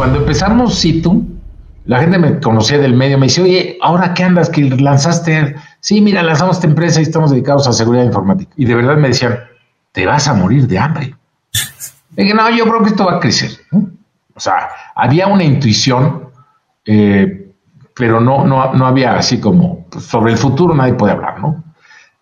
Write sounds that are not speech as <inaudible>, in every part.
Cuando empezamos Situ, la gente me conocía del medio, me dice, oye, ¿ahora qué andas? Que lanzaste. Sí, mira, lanzamos esta empresa y estamos dedicados a seguridad informática. Y de verdad me decían, te vas a morir de hambre. Y dije, no, yo creo que esto va a crecer. O sea, había una intuición, eh, pero no, no, no había así como pues, sobre el futuro nadie puede hablar, ¿no?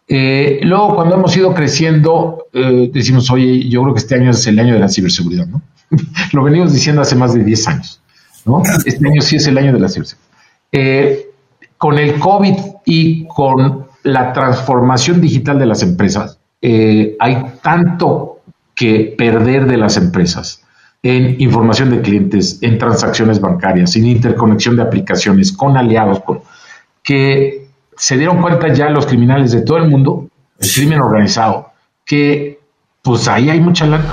Eh, luego, cuando hemos ido creciendo, eh, decimos, oye, yo creo que este año es el año de la ciberseguridad, ¿no? <laughs> Lo venimos diciendo hace más de 10 años, ¿no? Este año sí es el año de la ciberseguridad. con el COVID y con la transformación digital de las empresas, hay tanto que perder de las empresas en información de clientes, en transacciones bancarias, en interconexión de aplicaciones, con aliados, con, que se dieron cuenta ya los criminales de todo el mundo, el crimen organizado, que pues ahí hay mucha lana.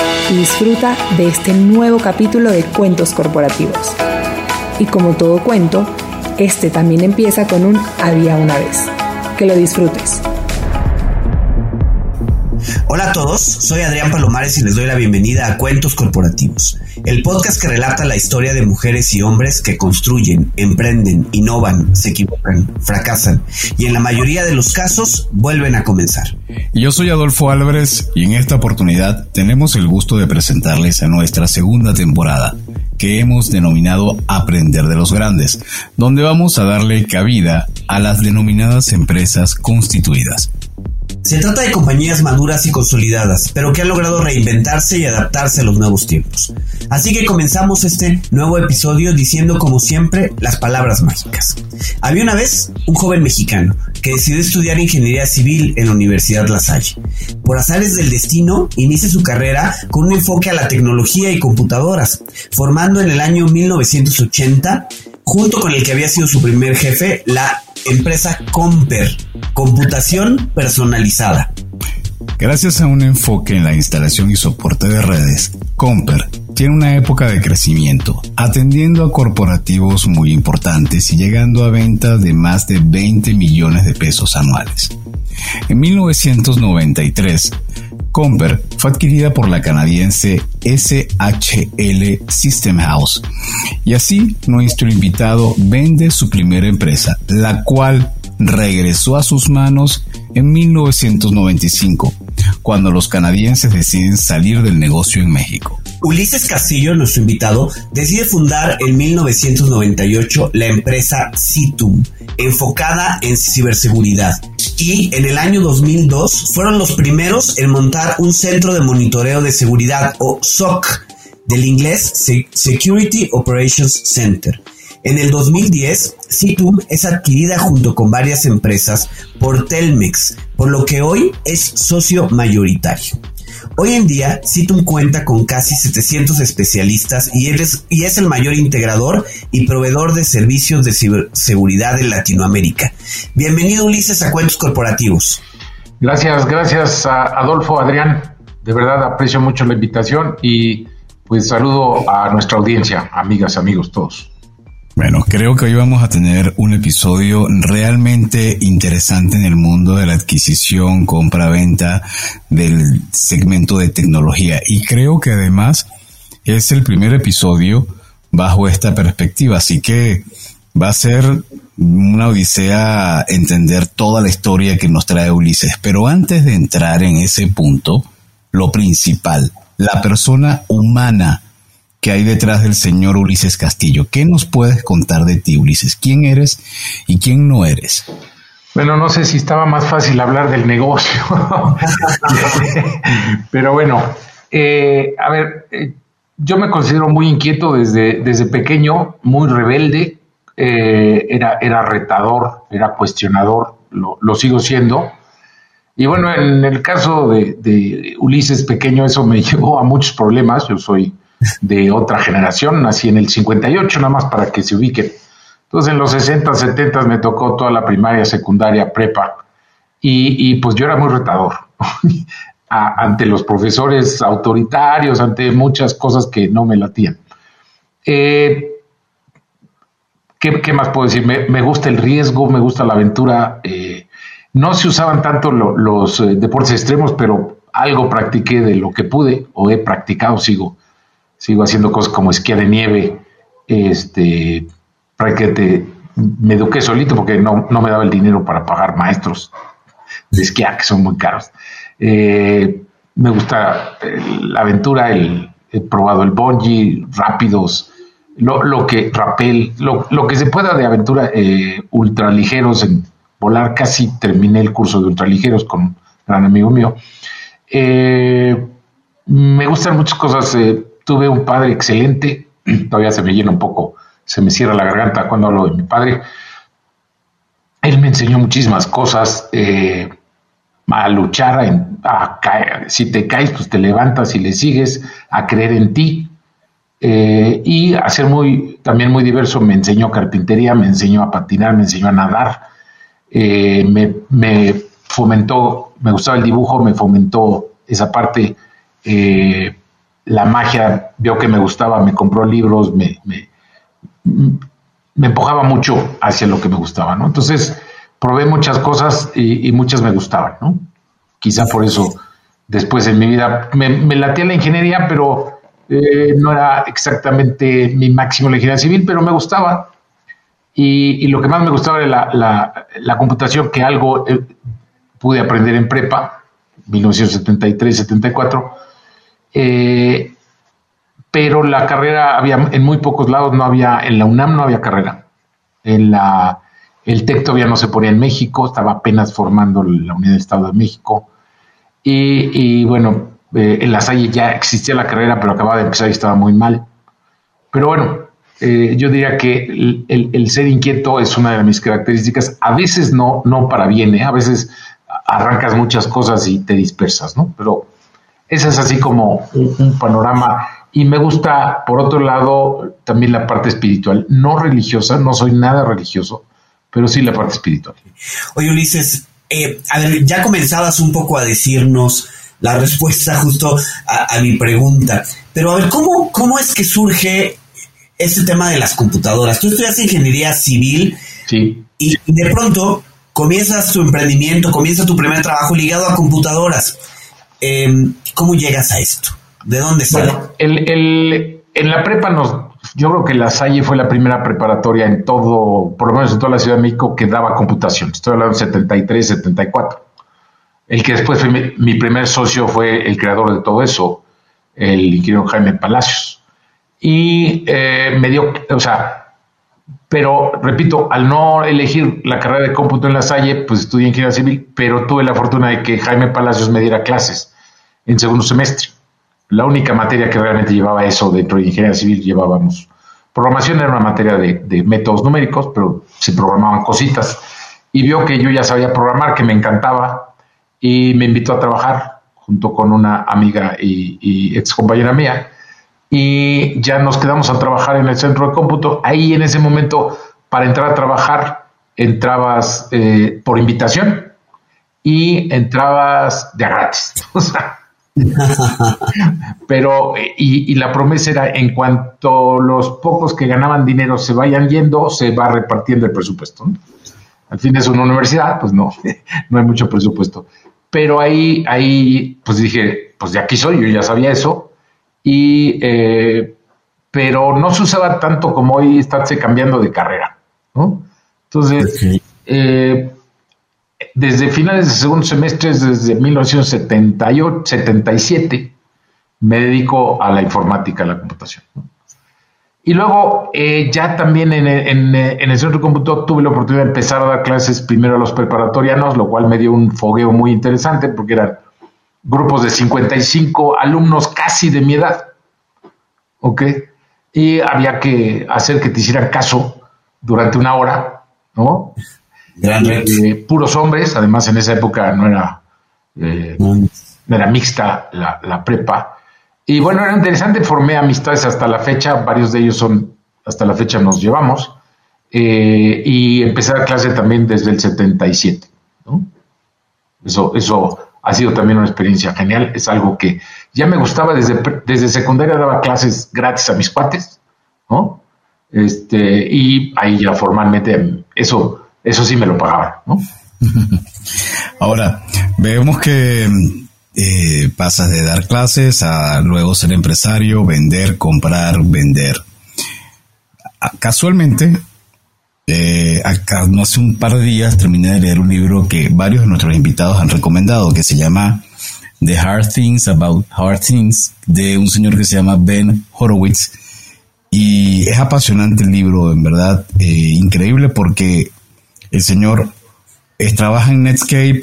y disfruta de este nuevo capítulo de Cuentos Corporativos. Y como todo cuento, este también empieza con un había una vez. Que lo disfrutes. Hola a todos, soy Adrián Palomares y les doy la bienvenida a Cuentos Corporativos, el podcast que relata la historia de mujeres y hombres que construyen, emprenden, innovan, se equivocan, fracasan y en la mayoría de los casos vuelven a comenzar. Yo soy Adolfo Álvarez y en esta oportunidad tenemos el gusto de presentarles a nuestra segunda temporada que hemos denominado Aprender de los Grandes, donde vamos a darle cabida a las denominadas empresas constituidas. Se trata de compañías maduras y consolidadas, pero que han logrado reinventarse y adaptarse a los nuevos tiempos. Así que comenzamos este nuevo episodio diciendo como siempre las palabras mágicas. Había una vez un joven mexicano que decidió estudiar ingeniería civil en la Universidad La Salle. Por azares del destino, inicia su carrera con un enfoque a la tecnología y computadoras, formando en el año 1980 junto con el que había sido su primer jefe, la empresa Comper, computación personalizada. Gracias a un enfoque en la instalación y soporte de redes, Comper tiene una época de crecimiento, atendiendo a corporativos muy importantes y llegando a ventas de más de 20 millones de pesos anuales. En 1993, Comper fue adquirida por la canadiense SHL System House. Y así nuestro invitado vende su primera empresa, la cual regresó a sus manos en 1995, cuando los canadienses deciden salir del negocio en México. Ulises Castillo, nuestro invitado, decide fundar en 1998 la empresa Citum, enfocada en ciberseguridad. Y en el año 2002 fueron los primeros en montar un centro de monitoreo de seguridad o SOC, del inglés Security Operations Center. En el 2010, Citum es adquirida junto con varias empresas por Telmex, por lo que hoy es socio mayoritario. Hoy en día, Citum cuenta con casi 700 especialistas y es, y es el mayor integrador y proveedor de servicios de ciberseguridad en Latinoamérica. Bienvenido Ulises a Cuentos Corporativos. Gracias, gracias a Adolfo, Adrián. De verdad aprecio mucho la invitación y pues saludo a nuestra audiencia, amigas, amigos todos. Bueno, creo que hoy vamos a tener un episodio realmente interesante en el mundo de la adquisición, compra-venta del segmento de tecnología. Y creo que además es el primer episodio bajo esta perspectiva. Así que va a ser una odisea entender toda la historia que nos trae Ulises. Pero antes de entrar en ese punto, lo principal, la persona humana que hay detrás del señor Ulises Castillo. ¿Qué nos puedes contar de ti, Ulises? ¿Quién eres y quién no eres? Bueno, no sé si estaba más fácil hablar del negocio, <laughs> pero bueno, eh, a ver, eh, yo me considero muy inquieto desde, desde pequeño, muy rebelde, eh, era, era retador, era cuestionador, lo, lo sigo siendo. Y bueno, en el caso de, Ulises Pequeño, eso me <laughs> llevó a muchos problemas. Yo soy de otra generación, nací en el 58, nada más para que se ubiquen. Entonces, en los 60, 70 me tocó toda la primaria, secundaria, prepa. Y, pues yo era muy retador <laughs> ante los profesores autoritarios, ante muchas cosas que no me latían. Eh, ¿qué, más puedo decir? Me, gusta el riesgo, me gusta la aventura. Eh, no se usaban tanto los eh, deportes extremos, pero algo practiqué de lo que pude o he practicado, sigo, sigo haciendo cosas como esquí de nieve, este, prácticamente me eduqué solito porque no, me daba el dinero para pagar maestros de esquiar, que son muy caros. Eh, me gusta la aventura, el, he probado el bungee, rápidos, lo, que rapel, lo, que se pueda de aventura eh, ultraligeros en volar, casi terminé el curso de ultraligeros con un gran amigo mío. Eh, me gustan muchas cosas, eh, tuve un padre excelente, <clears throat> todavía se me llena un poco, se me cierra la garganta cuando hablo de mi padre. Él me enseñó muchísimas cosas, eh, a luchar, a, caer. si te caes, pues te levantas y le sigues, a creer en ti, eh, y a ser muy, también muy diverso. Me enseñó carpintería, me enseñó a patinar, me enseñó a nadar, eh, me, fomentó, me gustaba el dibujo, me fomentó esa parte, la magia, vio que me gustaba, me compró libros, me, me, empujaba mucho hacia lo que me gustaba, ¿no? Entonces, probé muchas cosas y, muchas me gustaban, ¿no? Quizá por eso después en mi vida me, me latía la ingeniería, pero eh, no era exactamente mi máximo la ingeniería civil, pero me gustaba. Y, lo que más me gustaba era la, computación, que algo eh, pude aprender en prepa, 1973-74. Eh, pero la carrera había en muy pocos lados, no había, en la UNAM no había carrera. En la, el TEC todavía no se ponía en México, estaba apenas formando la Unidad de Estado de México. Y, bueno, eh, en la Salle ya existía la carrera, pero acababa de empezar y estaba muy mal. Pero bueno, eh, yo diría que el, ser inquieto es una de mis características. A veces no, no para bien, a veces arrancas muchas cosas y te dispersas, ¿no? Pero ese es así como un, panorama. Y me gusta, por otro lado, también la parte espiritual, no religiosa, no soy nada religioso, pero sí la parte espiritual. Oye, Ulises, a ver, ya comenzabas un poco a decirnos la respuesta justo a, mi pregunta. Pero a ver, ¿cómo, ¿cómo es que surge este tema de las computadoras? Tú estudias ingeniería civil sí. y de pronto comienzas tu emprendimiento, comienza tu primer trabajo ligado a computadoras. Em, ¿Cómo llegas a esto? ¿De dónde sale? en la prepa nos, yo creo que la Salle fue la primera preparatoria en todo, por lo menos en toda la Ciudad de México, que daba computación. Estoy hablando de 73, 74. El que después fue mi, primer socio fue el creador de todo eso, el ingeniero Jaime Palacios. Y eh, me dio, o sea, pero repito, al no elegir la carrera de cómputo en la Salle, pues estudié ingeniería civil, pero tuve la fortuna de que Jaime Palacios me diera clases en segundo semestre. La única materia que realmente llevaba eso dentro de ingeniería civil llevábamos. Programación era una materia de, métodos numéricos, pero se programaban cositas. Y vio que yo ya sabía programar, que me encantaba, y me invitó a trabajar junto con una amiga y, ex compañera mía. Y ya nos quedamos a trabajar en el centro de cómputo. Ahí en ese momento, para entrar a trabajar, entrabas eh, por invitación y entrabas de gratis. <laughs> <laughs> pero, y, la promesa era, en cuanto los pocos que ganaban dinero se vayan yendo, se va repartiendo el presupuesto. Al fin es una universidad, pues no, <laughs> no hay mucho presupuesto. Pero ahí, ahí, pues dije, pues de aquí soy, yo ya sabía eso. Y, eh, pero no se usaba tanto como hoy estarse cambiando de carrera, ¿no? Entonces, eh, desde finales de segundo semestre, desde 1978, 77, me dedico a la informática, a la computación. Y luego, eh, ya también en, el centro de cómputo tuve la oportunidad de empezar a dar clases primero a los preparatorianos, lo cual me dio un fogueo muy interesante porque eran grupos de 55 alumnos casi de mi edad. ¿Ok? Y había que hacer que te hicieran caso durante una hora, ¿no? Gran eh, puros hombres, además en esa época no era Eh, mm. Era mixta la, la, prepa. Y bueno, era interesante, formé amistades hasta la fecha, varios de ellos son, hasta la fecha nos llevamos. Eh, y empecé a clase también desde el 77. ¿no? Eso, eso ha sido también una experiencia genial. Es algo que ya me gustaba desde, desde secundaria, daba clases gratis a mis cuates, ¿no? Este, y ahí ya formalmente eso, eso sí me lo pagaban, ¿no? <laughs> Ahora, vemos que eh, pasas de dar clases a luego ser empresario, vender, comprar, vender. Casualmente, eh, no hace un par de días terminé de leer un libro que varios de nuestros invitados han recomendado, que se llama The Hard Things About Hard Things, de un señor que se llama Ben Horowitz. Y es apasionante el libro, en verdad, eh, increíble porque el señor trabaja en Netscape,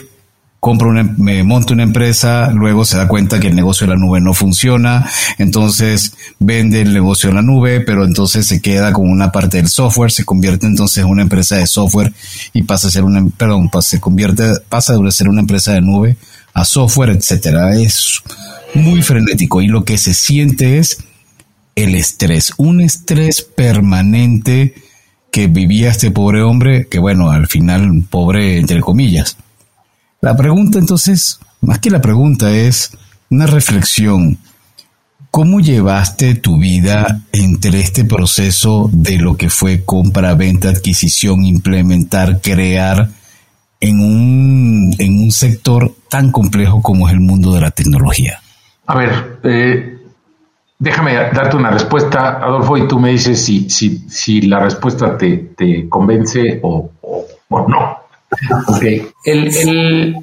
compra una, me monta una empresa, luego se da cuenta que el negocio de la nube no funciona, entonces vende el negocio en la nube, pero entonces se queda con una parte del software, se convierte entonces en una empresa de software y pasa a ser una, perdón, se convierte, pasa de ser una empresa de nube a software, etcétera. Es muy frenético y lo que se siente es el estrés, un estrés permanente que vivía este pobre hombre, que bueno, al final pobre entre comillas la pregunta entonces, más que la pregunta, es una reflexión. ¿Cómo llevaste tu vida entre este proceso de lo que fue compra, venta, adquisición, implementar, crear en un, en un sector tan complejo como es el mundo de la tecnología? A ver, eh, déjame darte una respuesta, Adolfo, y tú me dices si, si, si la respuesta te, te convence o, o no. Ok. El,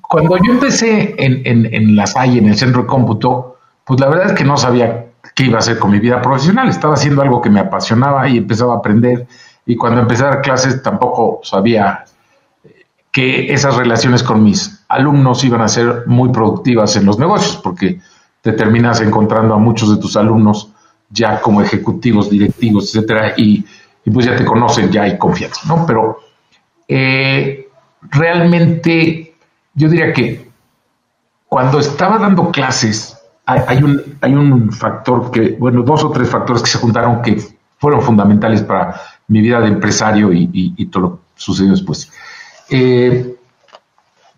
cuando yo empecé en, en, en la SAI, en el centro de cómputo, pues la verdad es que no sabía qué iba a hacer con mi vida profesional. Estaba haciendo algo que me apasionaba y empezaba a aprender. Y cuando empecé a dar clases tampoco sabía que esas relaciones con mis alumnos iban a ser muy productivas en los negocios, porque te terminas encontrando a muchos de tus alumnos ya como ejecutivos, directivos, etcétera, y, pues ya te conocen, ya hay confianza, ¿no? Pero eh, realmente yo diría que cuando estaba dando clases, hay, un, hay un factor que, bueno, dos o tres factores que se juntaron que fueron fundamentales para mi vida de empresario y, todo lo que sucedió después. Eh,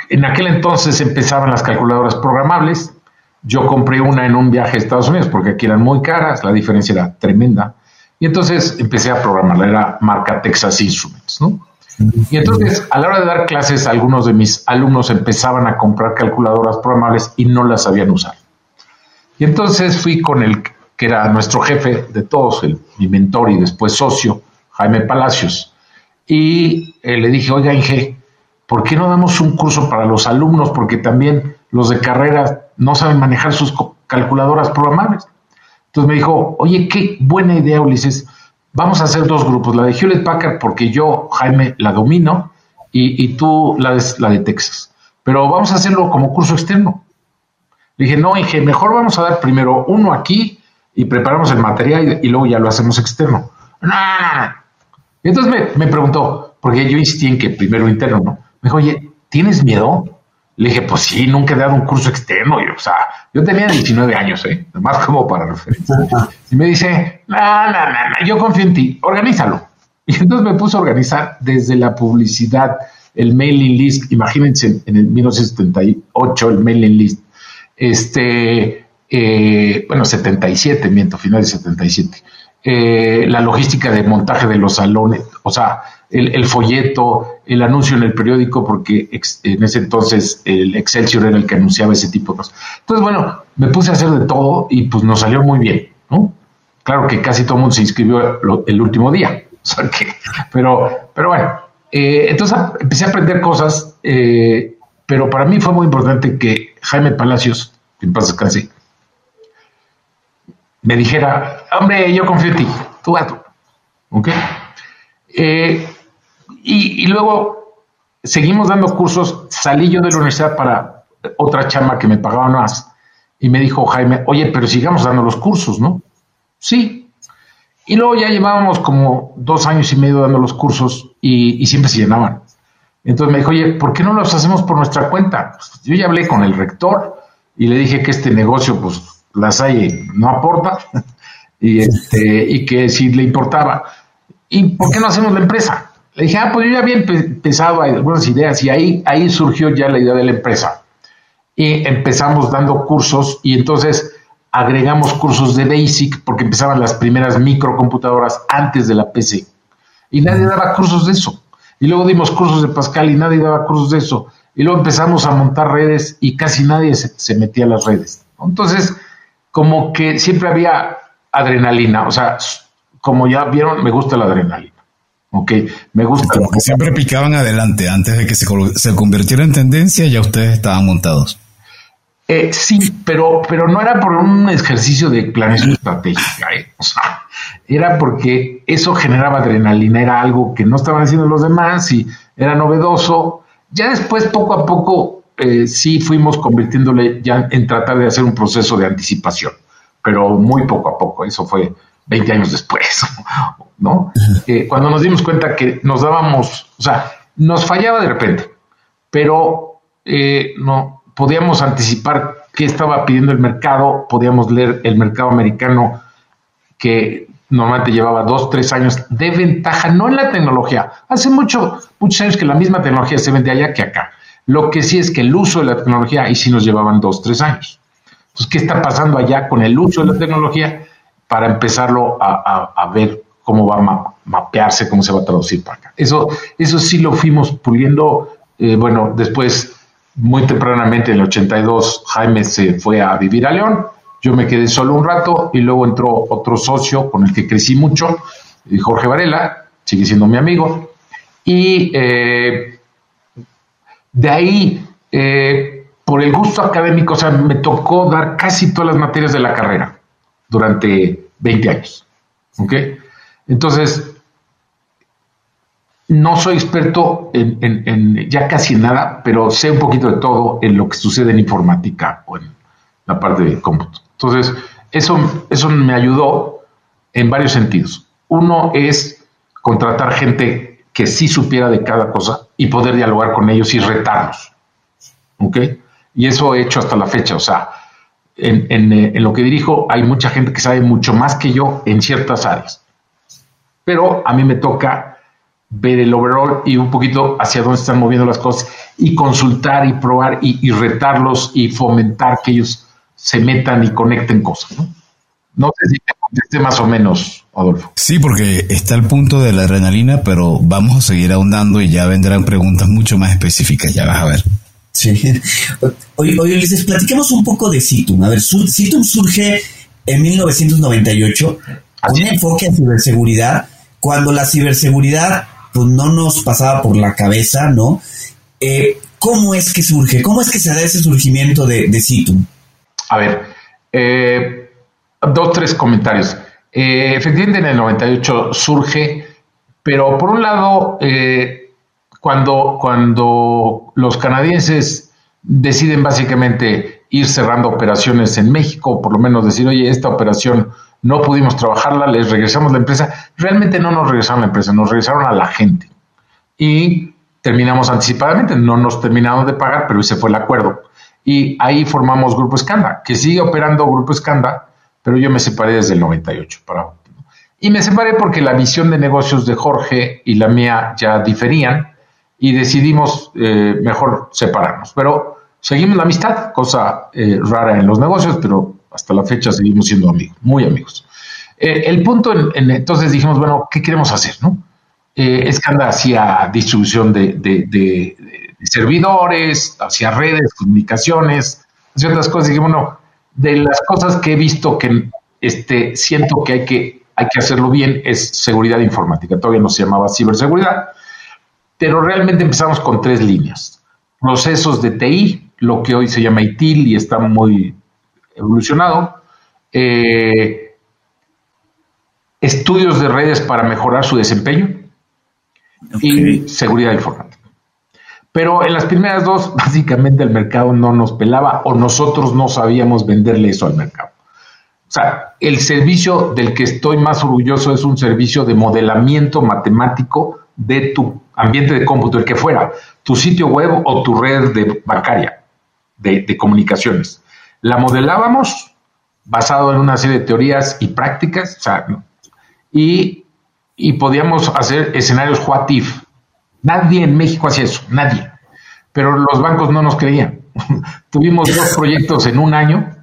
en aquel entonces empezaban las calculadoras programables. Yo compré una en un viaje a Estados Unidos porque aquí eran muy caras, la diferencia era tremenda. Y entonces empecé a programarla, era marca Texas Instruments, ¿no? Y entonces, a la hora de dar clases, algunos de mis alumnos empezaban a comprar calculadoras programables y no las sabían usar. Y entonces fui con el que era nuestro jefe de todos, el, mi mentor y después socio, Jaime Palacios. Y eh, le dije, oiga, Inge, ¿por qué no damos un curso para los alumnos? Porque también los de carrera no saben manejar sus calculadoras programables. Entonces me dijo, oye, qué buena idea, Ulises vamos a hacer dos grupos, la de Hewlett Packard porque yo, Jaime, la domino y, tú la de, Texas. Pero vamos a hacerlo como curso externo. Le dije, no, Inge, mejor vamos a dar primero uno aquí y preparamos el material y, luego ya lo hacemos externo. No, no, no. Y entonces me, me, preguntó, porque yo insistí en que primero interno, ¿no? Me dijo, oye, ¿tienes miedo? Le dije, pues sí, nunca he dado un curso externo. Y, o sea, yo tenía 19 años, ¿eh? Más como para referencia. <laughs> Y me dice, no, no, no, yo confío en ti, organízalo. <laughs> Y entonces me puse a organizar desde la publicidad, el mailing list, imagínense en el 1978 el mailing list, este, eh, bueno, 77, miento, final de 77, eh, la logística de montaje de los salones, o sea, el, folleto, el anuncio en el periódico, porque en ese entonces el Excelsior era el que anunciaba ese tipo de cosas. Entonces, bueno, me puse a hacer de todo y pues nos salió muy bien, ¿no? Claro que casi todo el mundo se inscribió el último día, <laughs> pero, pero bueno, eh, entonces empecé a aprender cosas, eh, pero para mí fue muy importante que Jaime Palacios, que en paz me dijera, hombre, yo confío en ti, tú gato, ¿ok? Eh, y, luego seguimos dando cursos, salí yo de la universidad para otra chamba que me pagaba más. Y me dijo Jaime, oye, pero sigamos dando los cursos, ¿no? Sí. Y luego ya llevábamos como dos años y medio dando los cursos y, siempre se llenaban. Entonces me dijo, oye, ¿por qué no los hacemos por nuestra cuenta? Pues, yo ya hablé con el rector y le dije que este negocio, pues, la SAE no aporta <laughs> y, este, y que si le importaba. ¿Y por qué no hacemos la empresa? Le dije, ah, pues yo ya había empezado algunas ideas y ahí, ahí surgió ya la idea de la empresa. Y empezamos dando cursos y entonces agregamos cursos de Basic porque empezaban las primeras microcomputadoras antes de la PC. Y nadie daba cursos de eso. Y luego dimos cursos de Pascal y nadie daba cursos de eso. Y luego empezamos a montar redes y casi nadie se, metía a las redes. Entonces, como que siempre había adrenalina. O sea, como ya vieron, me gusta la adrenalina. Ok, me gusta. Como que siempre picaban adelante. Antes de que se, se convirtiera en tendencia, ya ustedes estaban montados. Eh, sí, pero, pero no era por un ejercicio de planeación estratégica, ¿eh? o sea, era porque eso generaba adrenalina, era algo que no estaban haciendo los demás y era novedoso. Ya después, poco a poco, eh, sí fuimos convirtiéndole ya en tratar de hacer un proceso de anticipación, pero muy poco a poco, eso fue 20 años después, <laughs> ¿no? cuando nos dimos cuenta que nos dábamos, o sea, nos fallaba de repente, pero no, podíamos anticipar qué estaba pidiendo el mercado, podíamos leer el mercado americano que normalmente llevaba dos, tres años de ventaja, no en la tecnología. Hace mucho, muchos años que la misma tecnología se vende allá que acá. Lo que sí es que el uso de la tecnología ahí sí nos llevaban dos, tres años. Entonces, ¿qué está pasando allá con el uso de la tecnología para empezarlo a, ver cómo va a mapearse, cómo se va a traducir para acá? Eso, eso sí lo fuimos puliendo. Eh, bueno, después muy tempranamente, en el 82, Jaime se fue a vivir a León. Yo me quedé solo un rato y luego entró otro socio con el que crecí mucho, Jorge Varela, sigue siendo mi amigo. Y eh, de ahí, eh, por el gusto académico, o sea, me tocó dar casi todas las materias de la carrera durante 20 años. ¿Ok? Entonces, no soy experto en, ya casi nada, pero sé un poquito de todo en lo que sucede en informática o en la parte de cómputo. Entonces, eso, eso me ayudó en varios sentidos. Uno es contratar gente que sí supiera de cada cosa y poder dialogar con ellos y retarlos. ¿Ok? Y eso he hecho hasta la fecha. O sea, en, en lo que dirijo hay mucha gente que sabe mucho más que yo en ciertas áreas. Pero a mí me toca ver el overall y un poquito hacia dónde están moviendo las cosas y consultar y probar y, retarlos y fomentar que ellos se metan y conecten cosas. ¿no? No sé si te contesté más o menos, Adolfo. Sí, porque está el punto de la adrenalina, pero vamos a seguir ahondando y ya vendrán preguntas mucho más específicas, ya vas a ver. Sí. Oye, oye Ulises, platiquemos un poco de Citum. A ver, Citum surge en 1998 con un enfoque en ciberseguridad, cuando la ciberseguridad pues no nos pasaba por la cabeza, ¿no? Eh, ¿Cómo es que surge? ¿Cómo es que se da ese surgimiento de, de Citum? A ver, eh, dos, tres comentarios. Eh, efectivamente, en el 98 surge, pero por un lado, cuando, los canadienses deciden básicamente ir cerrando operaciones en México, por lo menos decir, oye, esta operación no pudimos trabajarla, les regresamos la empresa. Realmente no nos regresaron la empresa, nos regresaron a la gente. Y terminamos anticipadamente, no nos terminamos de pagar, pero ese fue el acuerdo. Y ahí formamos Grupo Escanda, que sigue operando Grupo Escanda, pero yo me separé desde el 98 para y me separé porque la visión de negocios de Jorge y la mía ya diferían y decidimos eh, mejor separarnos. Pero seguimos la amistad, cosa eh, rara en los negocios, pero hasta la fecha seguimos siendo amigos, muy amigos. Eh, el punto, en, entonces dijimos, bueno, ¿qué queremos hacer? No? Eh, es que anda hacia distribución de, servidores, hacia redes, comunicaciones, hacia otras cosas. Y bueno, de las cosas que he visto que este, siento que hay, que hay que hacerlo bien es seguridad informática. Todavía no se llamaba ciberseguridad, pero realmente empezamos con tres líneas. Procesos de TI, lo que hoy se llama ITIL y está muy evolucionado. Eh, estudios de redes para mejorar su desempeño y seguridad informática. Pero en las primeras dos, <laughs> básicamente el mercado no nos pelaba o nosotros no sabíamos venderle eso al mercado. O sea, el servicio del que estoy más orgulloso es un servicio de modelamiento matemático de tu ambiente de cómputo, el que fuera, tu sitio web o tu red de bancaria de, comunicaciones. La modelábamos basado en una serie de teorías y prácticas, y, y podíamos hacer escenarios what. Nadie en México hacía eso, nadie. Pero los bancos no nos creían. <laughs> Tuvimos dos proyectos en un año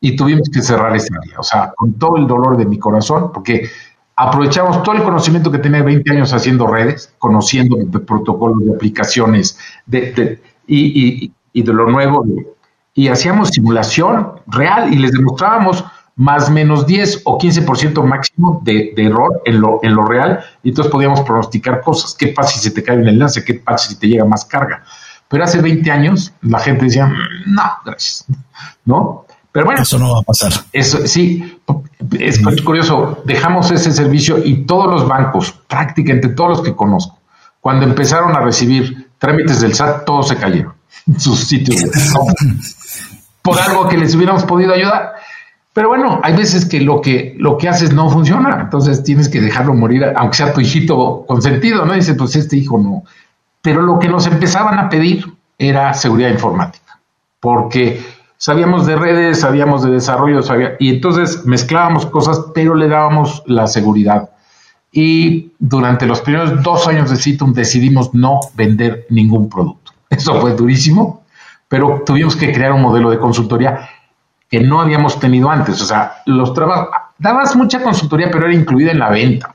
y tuvimos que cerrar ese día. O sea, con todo el dolor de mi corazón, porque aprovechamos todo el conocimiento que tenía 20 años haciendo redes, conociendo de protocolos, de aplicaciones de, y, de lo nuevo, y hacíamos simulación real y les demostrábamos más menos 10 o 15% máximo de, de, error en lo, en lo real, y entonces podíamos pronosticar cosas. ¿Qué pasa si se te cae un enlace? ¿Qué pasa si te llega más carga? Pero hace 20 años la gente decía, mm, no, gracias, ¿no? Pero bueno, eso no va a pasar. Eso sí, es curioso. Dejamos ese servicio y todos los bancos, prácticamente todos los que conozco, cuando empezaron a recibir trámites del SAT, todos se cayeron. Sus sitios <laughs> por algo que les hubiéramos podido ayudar. Pero bueno, hay veces que lo que lo que haces no funciona, entonces tienes que dejarlo morir, aunque sea tu hijito consentido, ¿no? Dice, pues este hijo no. Pero lo que nos empezaban a pedir era seguridad informática, porque sabíamos de redes, sabíamos de desarrollo, y entonces mezclábamos cosas, pero le dábamos la seguridad. Y durante los primeros dos años de Citum decidimos no vender ningún producto. <laughs> Eso fue durísimo, pero tuvimos que crear un modelo de consultoría que no habíamos tenido antes. O sea, los trabajos, dabas mucha consultoría, pero era incluida en la venta,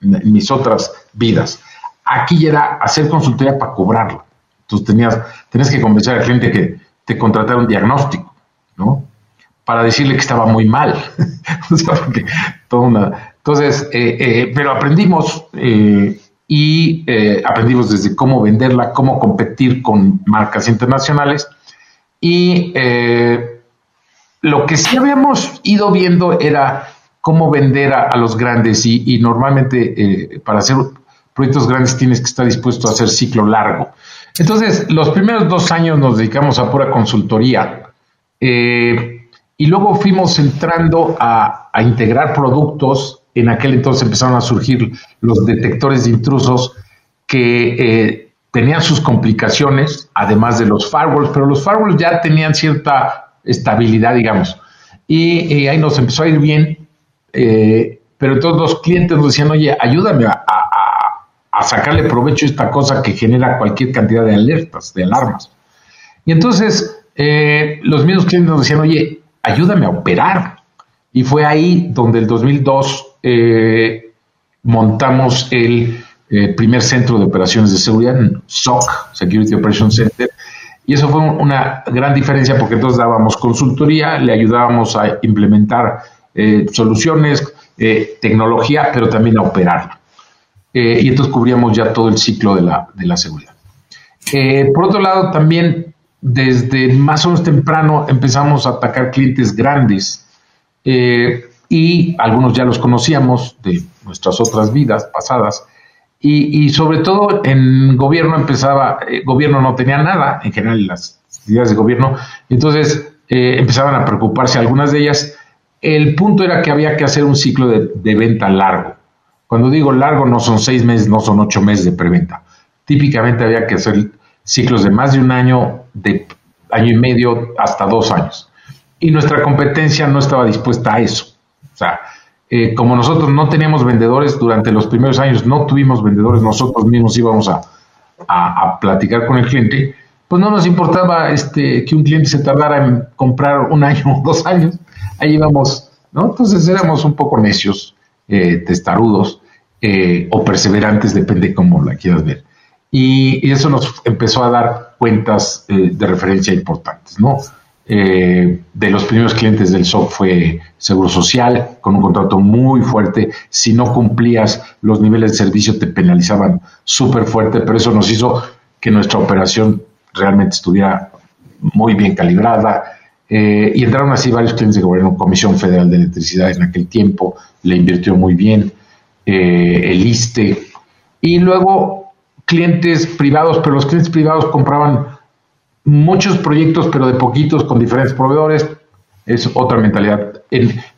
en mis otras vidas. Aquí era hacer consultoría para cobrarlo. Entonces tenías, tenías que convencer al cliente que te contratar un diagnóstico, ¿no? Para decirle que estaba muy mal. <laughs> Entonces, eh, eh, pero aprendimos eh, y aprendimos desde cómo venderla, cómo competir con marcas internacionales y lo que sí habíamos ido viendo era cómo vender a, los grandes y normalmente para hacer proyectos grandes tienes que estar dispuesto a hacer ciclo largo. Entonces, los primeros dos años nos dedicamos a pura consultoría eh, y luego fuimos entrando a, integrar productos. En aquel entonces empezaron a surgir los detectores de intrusos que eh, tenían sus complicaciones, además de los firewalls, pero los firewalls ya tenían cierta estabilidad, digamos. Y, ahí nos empezó a ir bien, eh, pero entonces los clientes nos decían, oye, ayúdame a sacarle provecho a esta cosa que genera cualquier cantidad de alertas, de alarmas. Y entonces eh, los mismos clientes nos decían, oye, ayúdame a operar. Y fue ahí donde el 2002 eh, montamos el eh, primer centro de operaciones de seguridad, SOC, Security Operations Center. Y eso fue una gran diferencia porque entonces dábamos consultoría, le ayudábamos a implementar soluciones, tecnología, pero también a operar. Eh, y entonces cubríamos ya todo el ciclo de la, de la seguridad. Eh, por otro lado, también desde más o menos temprano empezamos a atacar clientes grandes eh, y algunos ya los conocíamos de nuestras otras vidas pasadas. Y, sobre todo en gobierno empezaba, gobierno no tenía nada, en general las entidades de gobierno, entonces empezaban a preocuparse algunas de ellas. El punto era que había que hacer un ciclo de, de venta largo. Cuando digo largo, no son seis meses, no son ocho meses de preventa. Típicamente había que hacer ciclos de más de un año, de año y medio, hasta dos años. Y nuestra competencia no estaba dispuesta a eso. O sea, eh, como nosotros no teníamos vendedores durante los primeros años, no tuvimos vendedores, nosotros mismos íbamos a, a, platicar con el cliente, pues no nos importaba este, que un cliente se tardara en comprar un año o dos años. Ahí íbamos, ¿no? Entonces éramos un poco necios, eh, testarudos, eh, o perseverantes, depende cómo la quieras ver. Y, eso nos empezó a dar cuentas eh, de referencia importantes, ¿no? De los primeros clientes del SOC fue Seguro Social, con un contrato muy fuerte. Si no cumplías los niveles de servicio, te penalizaban súper fuerte, pero eso nos hizo que nuestra operación realmente estuviera muy bien calibrada. Y entraron así varios clientes de gobierno, Comisión Federal de Electricidad en aquel tiempo, le invirtió muy bien eh, el ISTE, y luego clientes privados, pero los clientes privados compraban muchos proyectos, pero de poquitos, con diferentes proveedores. Es otra mentalidad.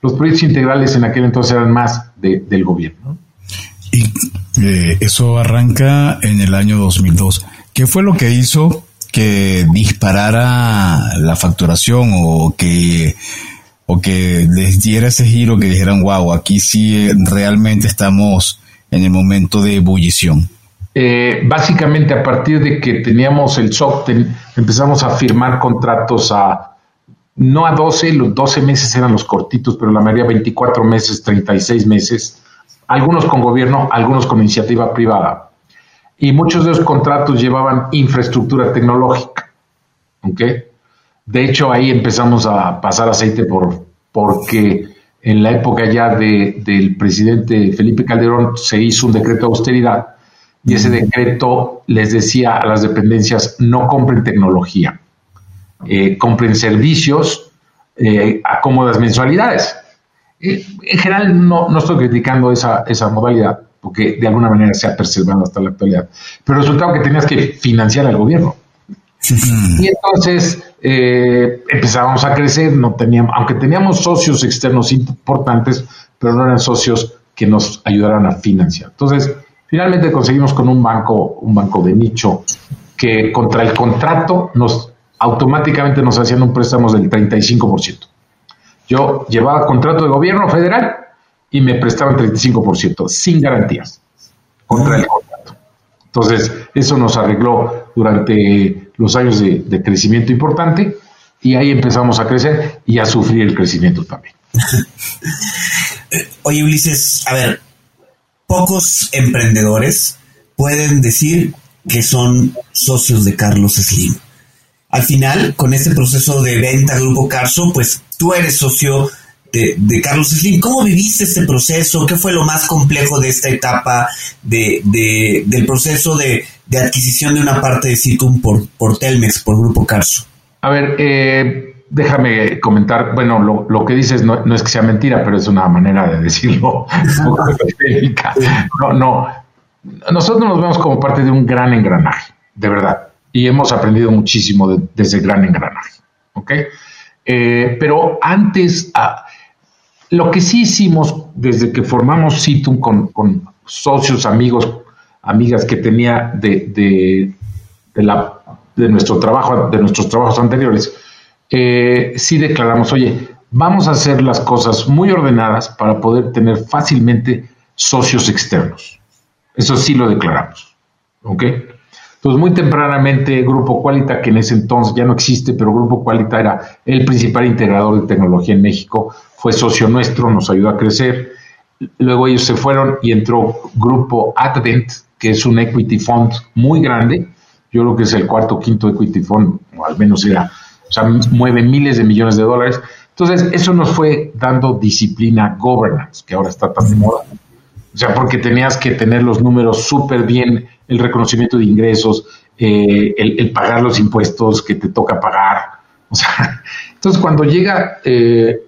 los proyectos integrales en aquel entonces eran más del gobierno. Y Eh, eso arranca en el año 2002. ¿Qué fue lo que hizo que disparara la facturación o que o que les diera ese giro que dijeran, wow, aquí sí realmente estamos en el momento de ebullición? Eh, básicamente a partir de que teníamos el SOC, empezamos a firmar contratos a, no a 12, los 12 meses eran los cortitos, pero la mayoría 24 meses, 36 meses, algunos con gobierno, algunos con iniciativa privada. Y muchos de esos contratos llevaban infraestructura tecnológica. ¿okay? De hecho, ahí empezamos a pasar aceite por, porque en la época ya de, del presidente Felipe Calderón se hizo un decreto de austeridad y ese decreto les decía a las dependencias no compren tecnología, eh, compren servicios eh, a cómodas mensualidades. Eh, en general no, no estoy criticando esa, esa modalidad porque de alguna manera se ha preservado hasta la actualidad, pero resultaba que tenías que financiar al gobierno. Y entonces eh, empezábamos a crecer, no teníamos, aunque teníamos socios externos importantes, pero no eran socios que nos ayudaran a financiar. Entonces, Finalmente conseguimos con un banco, un banco de nicho, que contra el contrato nos automáticamente nos hacían un préstamo del 35%. Yo llevaba contrato de gobierno federal y me prestaban 35%, sin garantías, contra el contrato. Entonces, eso nos arregló durante los años de, de crecimiento importante y ahí empezamos a crecer y a sufrir el crecimiento también. <laughs> Oye, Ulises, a ver, pocos emprendedores pueden decir que son socios de Carlos Slim. Al final, con este proceso de venta Grupo Carso, pues tú eres socio de, Carlos Slim. ¿Cómo viviste este proceso? ¿Qué fue lo más complejo de esta etapa de, del proceso de, adquisición de una parte de Circum por, por Telmex, por Grupo Carso? A ver, eh, déjame comentar, bueno, lo, que dices no, es que sea mentira, pero es una manera de decirlo. <laughs> no, no. Nosotros nos vemos como parte de un gran engranaje, de verdad. Y hemos aprendido muchísimo de, ese gran engranaje. ¿Ok? Eh, pero antes, lo que sí hicimos desde que formamos Citum con, socios, amigos, amigas que tenía de, de, de, la, de nuestro trabajo, de nuestros trabajos anteriores, eh, sí declaramos, oye, vamos a hacer las cosas muy ordenadas para poder tener fácilmente socios externos. Eso sí lo declaramos. ¿Ok? Entonces, muy tempranamente, Grupo Qualita, que en ese entonces ya no existe, pero Grupo Qualita era el principal integrador de tecnología en México, fue socio nuestro, nos ayudó a crecer. Luego ellos se fueron y entró Grupo Advent, que es un equity fund muy grande. Yo creo que es el cuarto o quinto equity fund, o al menos era o sea, mueve miles de millones de dólares. Entonces, eso nos fue dando disciplina governance, que ahora está tan de moda. O sea, porque tenías que tener los números súper bien, el reconocimiento de ingresos, eh, el, pagar los impuestos que te toca pagar. O sea, <laughs> entonces cuando llega, eh,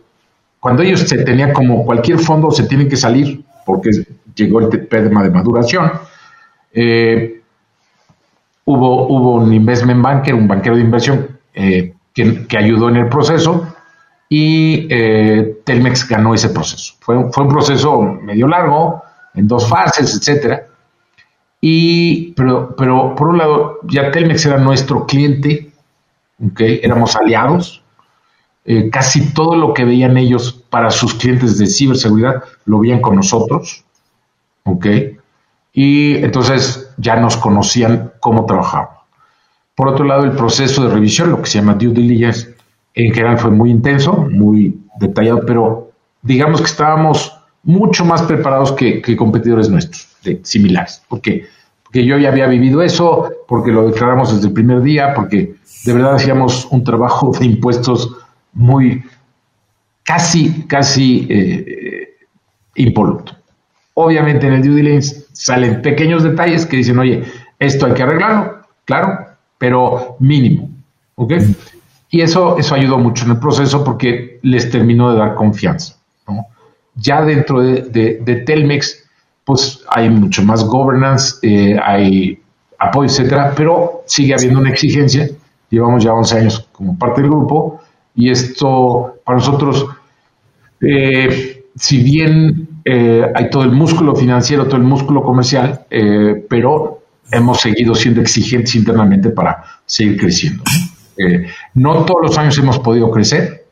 cuando ellos se tenían como cualquier fondo se tienen que salir, porque llegó el tema de maduración, eh, hubo, hubo un investment banker, un banquero de inversión, que, ayudó en el proceso y Telmex ganó ese proceso. Fue, fue un proceso medio largo, en dos fases, etcétera. Y, pero, pero por un lado, ya Telmex era nuestro cliente, ¿okay? éramos aliados. Eh, casi todo lo que veían ellos para sus clientes de ciberseguridad lo veían con nosotros. ¿okay? Y entonces ya nos conocían cómo trabajábamos. Por otro lado, el proceso de revisión, lo que se llama due diligence, en general fue muy intenso, muy detallado, pero digamos que estábamos mucho más preparados que, competidores nuestros, de, similares. Porque yo ya había vivido eso, porque lo declaramos desde el primer día, porque de verdad hacíamos un trabajo de impuestos muy, casi, casi eh, impoluto. Obviamente en el due diligence salen pequeños detalles que dicen, oye, esto hay que arreglarlo, claro, pero mínimo. ¿Ok? Y eso, eso ayudó mucho en el proceso porque les terminó de dar confianza. Ya dentro de, Telmex, pues hay mucho más governance, eh, hay apoyo, etcétera, pero sigue habiendo una exigencia. Llevamos ya 11 años como parte del grupo y esto para nosotros, eh, si bien eh, hay todo el músculo financiero, todo el músculo comercial, pero hemos seguido siendo exigentes internamente para seguir creciendo. No todos los años hemos podido crecer.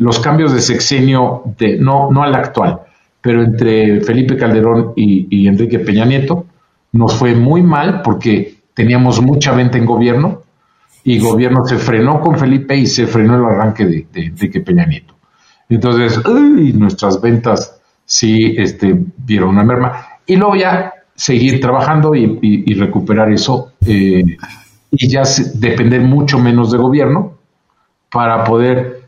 Los cambios de sexenio, de, no, no al actual, pero entre Felipe Calderón y, Enrique Peña Nieto, nos fue muy mal porque teníamos mucha venta en gobierno y gobierno se frenó con Felipe y se frenó el arranque de, Enrique Peña Nieto. Entonces, nuestras ventas sí este, vieron una merma. Y luego ya seguir trabajando y, recuperar eso eh, y ya depender mucho menos de gobierno para poder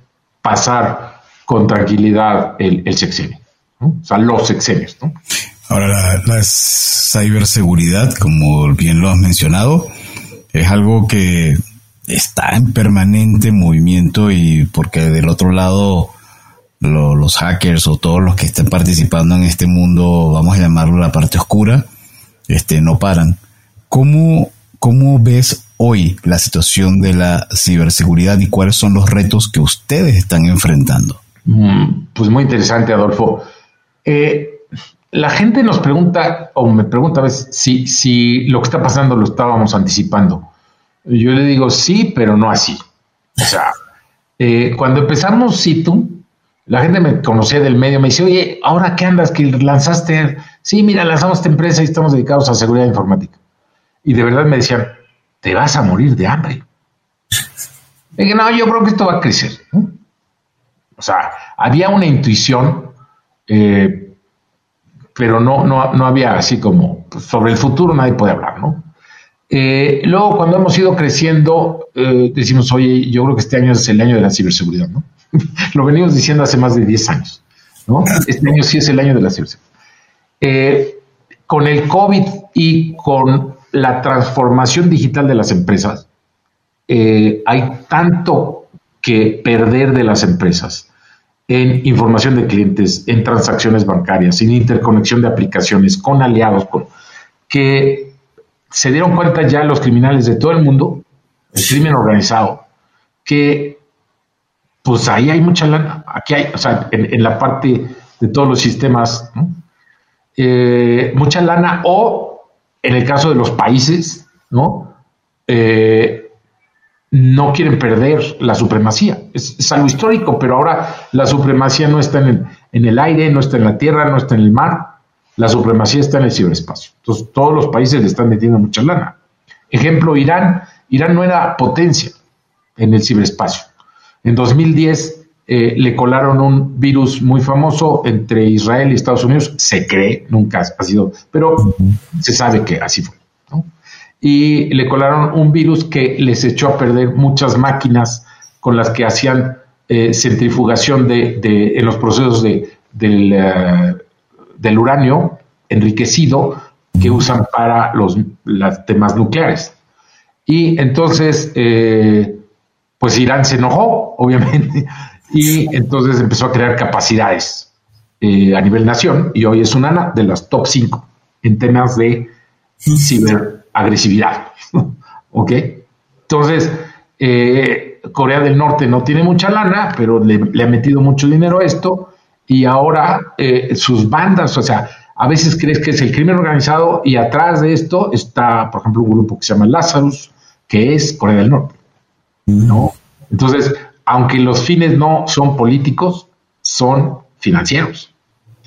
pasar con tranquilidad el, sexenio, o sea, los sexenios. Ahora, la, la, ciberseguridad, como bien lo has mencionado, es algo que está en permanente movimiento y porque del otro lado los hackers o todos los que estén participando en este mundo, vamos a llamarlo la parte oscura, este, no paran. ¿Cómo, ¿Cómo ves hoy la situación de la ciberseguridad y cuáles son los retos que ustedes están enfrentando? Mm, pues muy interesante, Adolfo. Eh, la gente nos pregunta, o me pregunta a veces, si, si lo que está pasando lo estábamos anticipando. Yo le digo sí, pero no así. O sea, eh, cuando empezamos Situ, la gente me conocía del medio, me dice, oye, ¿ahora qué andas? Que lanzaste. Sí, mira, lanzamos esta empresa y estamos dedicados a seguridad informática. Y de verdad me decían, te vas a morir de hambre. dije, no, yo creo que esto va a crecer. O sea, había una intuición, eh, pero no, no, no había así como pues, sobre el futuro nadie puede hablar, ¿no? Eh, luego, cuando hemos ido creciendo, eh, decimos, oye, yo creo que este año es el año de la ciberseguridad, ¿no? <laughs> Lo venimos diciendo hace más de 10 años, ¿no? Este año sí es el año de la ciberseguridad. Con el COVID y con la transformación digital de las empresas, hay tanto que perder de las empresas en información de clientes, en transacciones bancarias, en interconexión de aplicaciones, con aliados, que se dieron cuenta ya los criminales de todo el mundo, el crimen organizado, que pues ahí hay mucha lana, aquí hay, o sea, en, la parte de todos los sistemas, eh, mucha lana o en el caso de los países, ¿no? Eh, no quieren perder la supremacía. Es, algo histórico, pero ahora la supremacía no está en en el aire, no está en la tierra, no está en el mar, la supremacía está en el ciberespacio. Entonces, todos los países le están metiendo mucha lana. Ejemplo, Irán. Irán no era potencia en el ciberespacio. En 2010 eh, le colaron un virus muy famoso entre Israel y Estados Unidos. Se cree, nunca ha sido, pero se sabe que así fue. Y le colaron un virus que les echó a perder muchas máquinas con las que hacían eh, centrifugación de, en los procesos de, del, eh, del uranio enriquecido que usan para los, temas nucleares. Y entonces, eh, pues Irán se enojó, <laughs> obviamente, y entonces empezó a crear capacidades eh, a nivel nación, y hoy es una de las top 5 en temas de ciberagresividad. <laughs> ¿Ok? Entonces, eh, Corea del Norte no tiene mucha lana, pero le, ha metido mucho dinero a esto, y ahora eh, sus bandas, o sea, a veces crees que es el crimen organizado y atrás de esto está, por ejemplo, un grupo que se llama Lazarus, que es Corea del Norte. ¿no? Entonces, aunque los fines no son políticos, son financieros.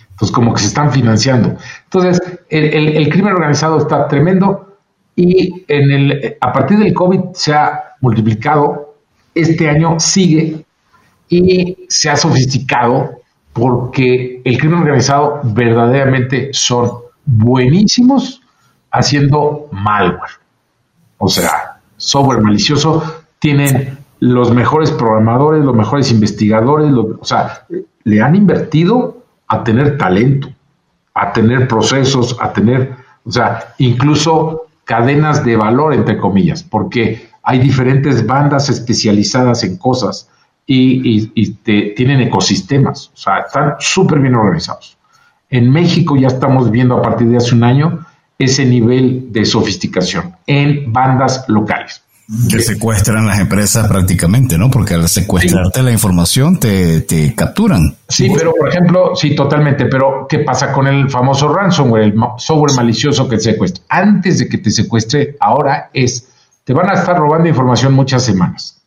Entonces, como que se están financiando. Entonces, el, crimen organizado está tremendo y en el, a partir del COVID se ha multiplicado. Este año sigue y se ha sofisticado porque el crimen organizado verdaderamente son buenísimos haciendo malware. O sea, software malicioso, tienen los mejores programadores, los mejores investigadores, o sea, le han invertido a tener talento, a tener procesos, a tener, o sea, incluso cadenas de valor, entre comillas, porque hay diferentes bandas especializadas en cosas y, tienen ecosistemas, o sea, están súper bien organizados. En México ya estamos viendo a partir de hace un año ese nivel de sofisticación en bandas locales. Que secuestran las empresas prácticamente, ¿no? Porque al secuestrarte la información te, te capturan. Sí, pero por ejemplo, sí, totalmente. Pero, ¿qué pasa con el famoso ransomware, el software malicioso que te secuestra? Antes de que te secuestre, ahora es, te van a estar robando información muchas semanas.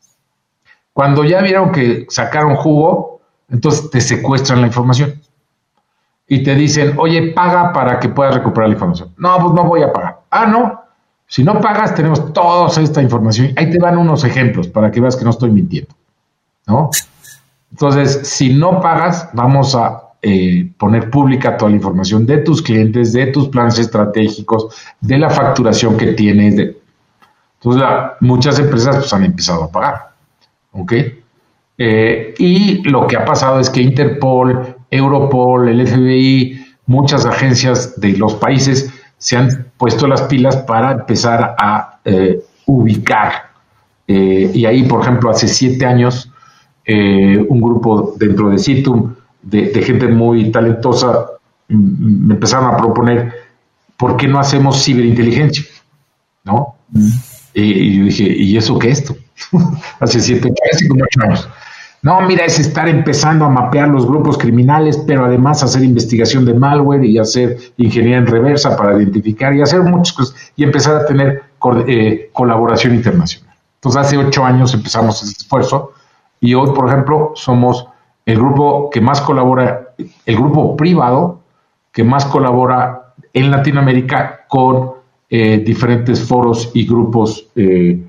Cuando ya vieron que sacaron jugo, entonces te secuestran la información. Y te dicen, oye, paga para que puedas recuperar la información. No, pues no voy a pagar. Ah, no, si no pagas, tenemos toda esta información. Ahí te van unos ejemplos para que veas que no estoy mintiendo. ¿No? Entonces, si no pagas, vamos a eh, poner pública toda la información de tus clientes, de tus planes estratégicos, de la facturación que tienes. Entonces, muchas empresas pues, han empezado a pagar. ¿Ok? Eh, y lo que ha pasado es que Interpol, Europol, el FBI, muchas agencias de los países se han puesto las pilas para empezar a eh, ubicar. Eh, y ahí, por ejemplo, hace siete años, eh, un grupo dentro de Citum de, gente muy talentosa me empezaron a proponer, ¿por qué no hacemos ciberinteligencia? ¿No? Mm. Y, yo dije, ¿y eso qué es esto? <laughs> hace siete, como ocho años. No, mira, es estar empezando a mapear los grupos criminales, pero además hacer investigación de malware y hacer ingeniería en reversa para identificar y hacer muchas cosas y empezar a tener eh, colaboración internacional. Entonces, hace ocho años empezamos ese esfuerzo y hoy, por ejemplo, somos el grupo que más colabora, el grupo privado que más colabora en Latinoamérica con eh, diferentes foros y grupos eh,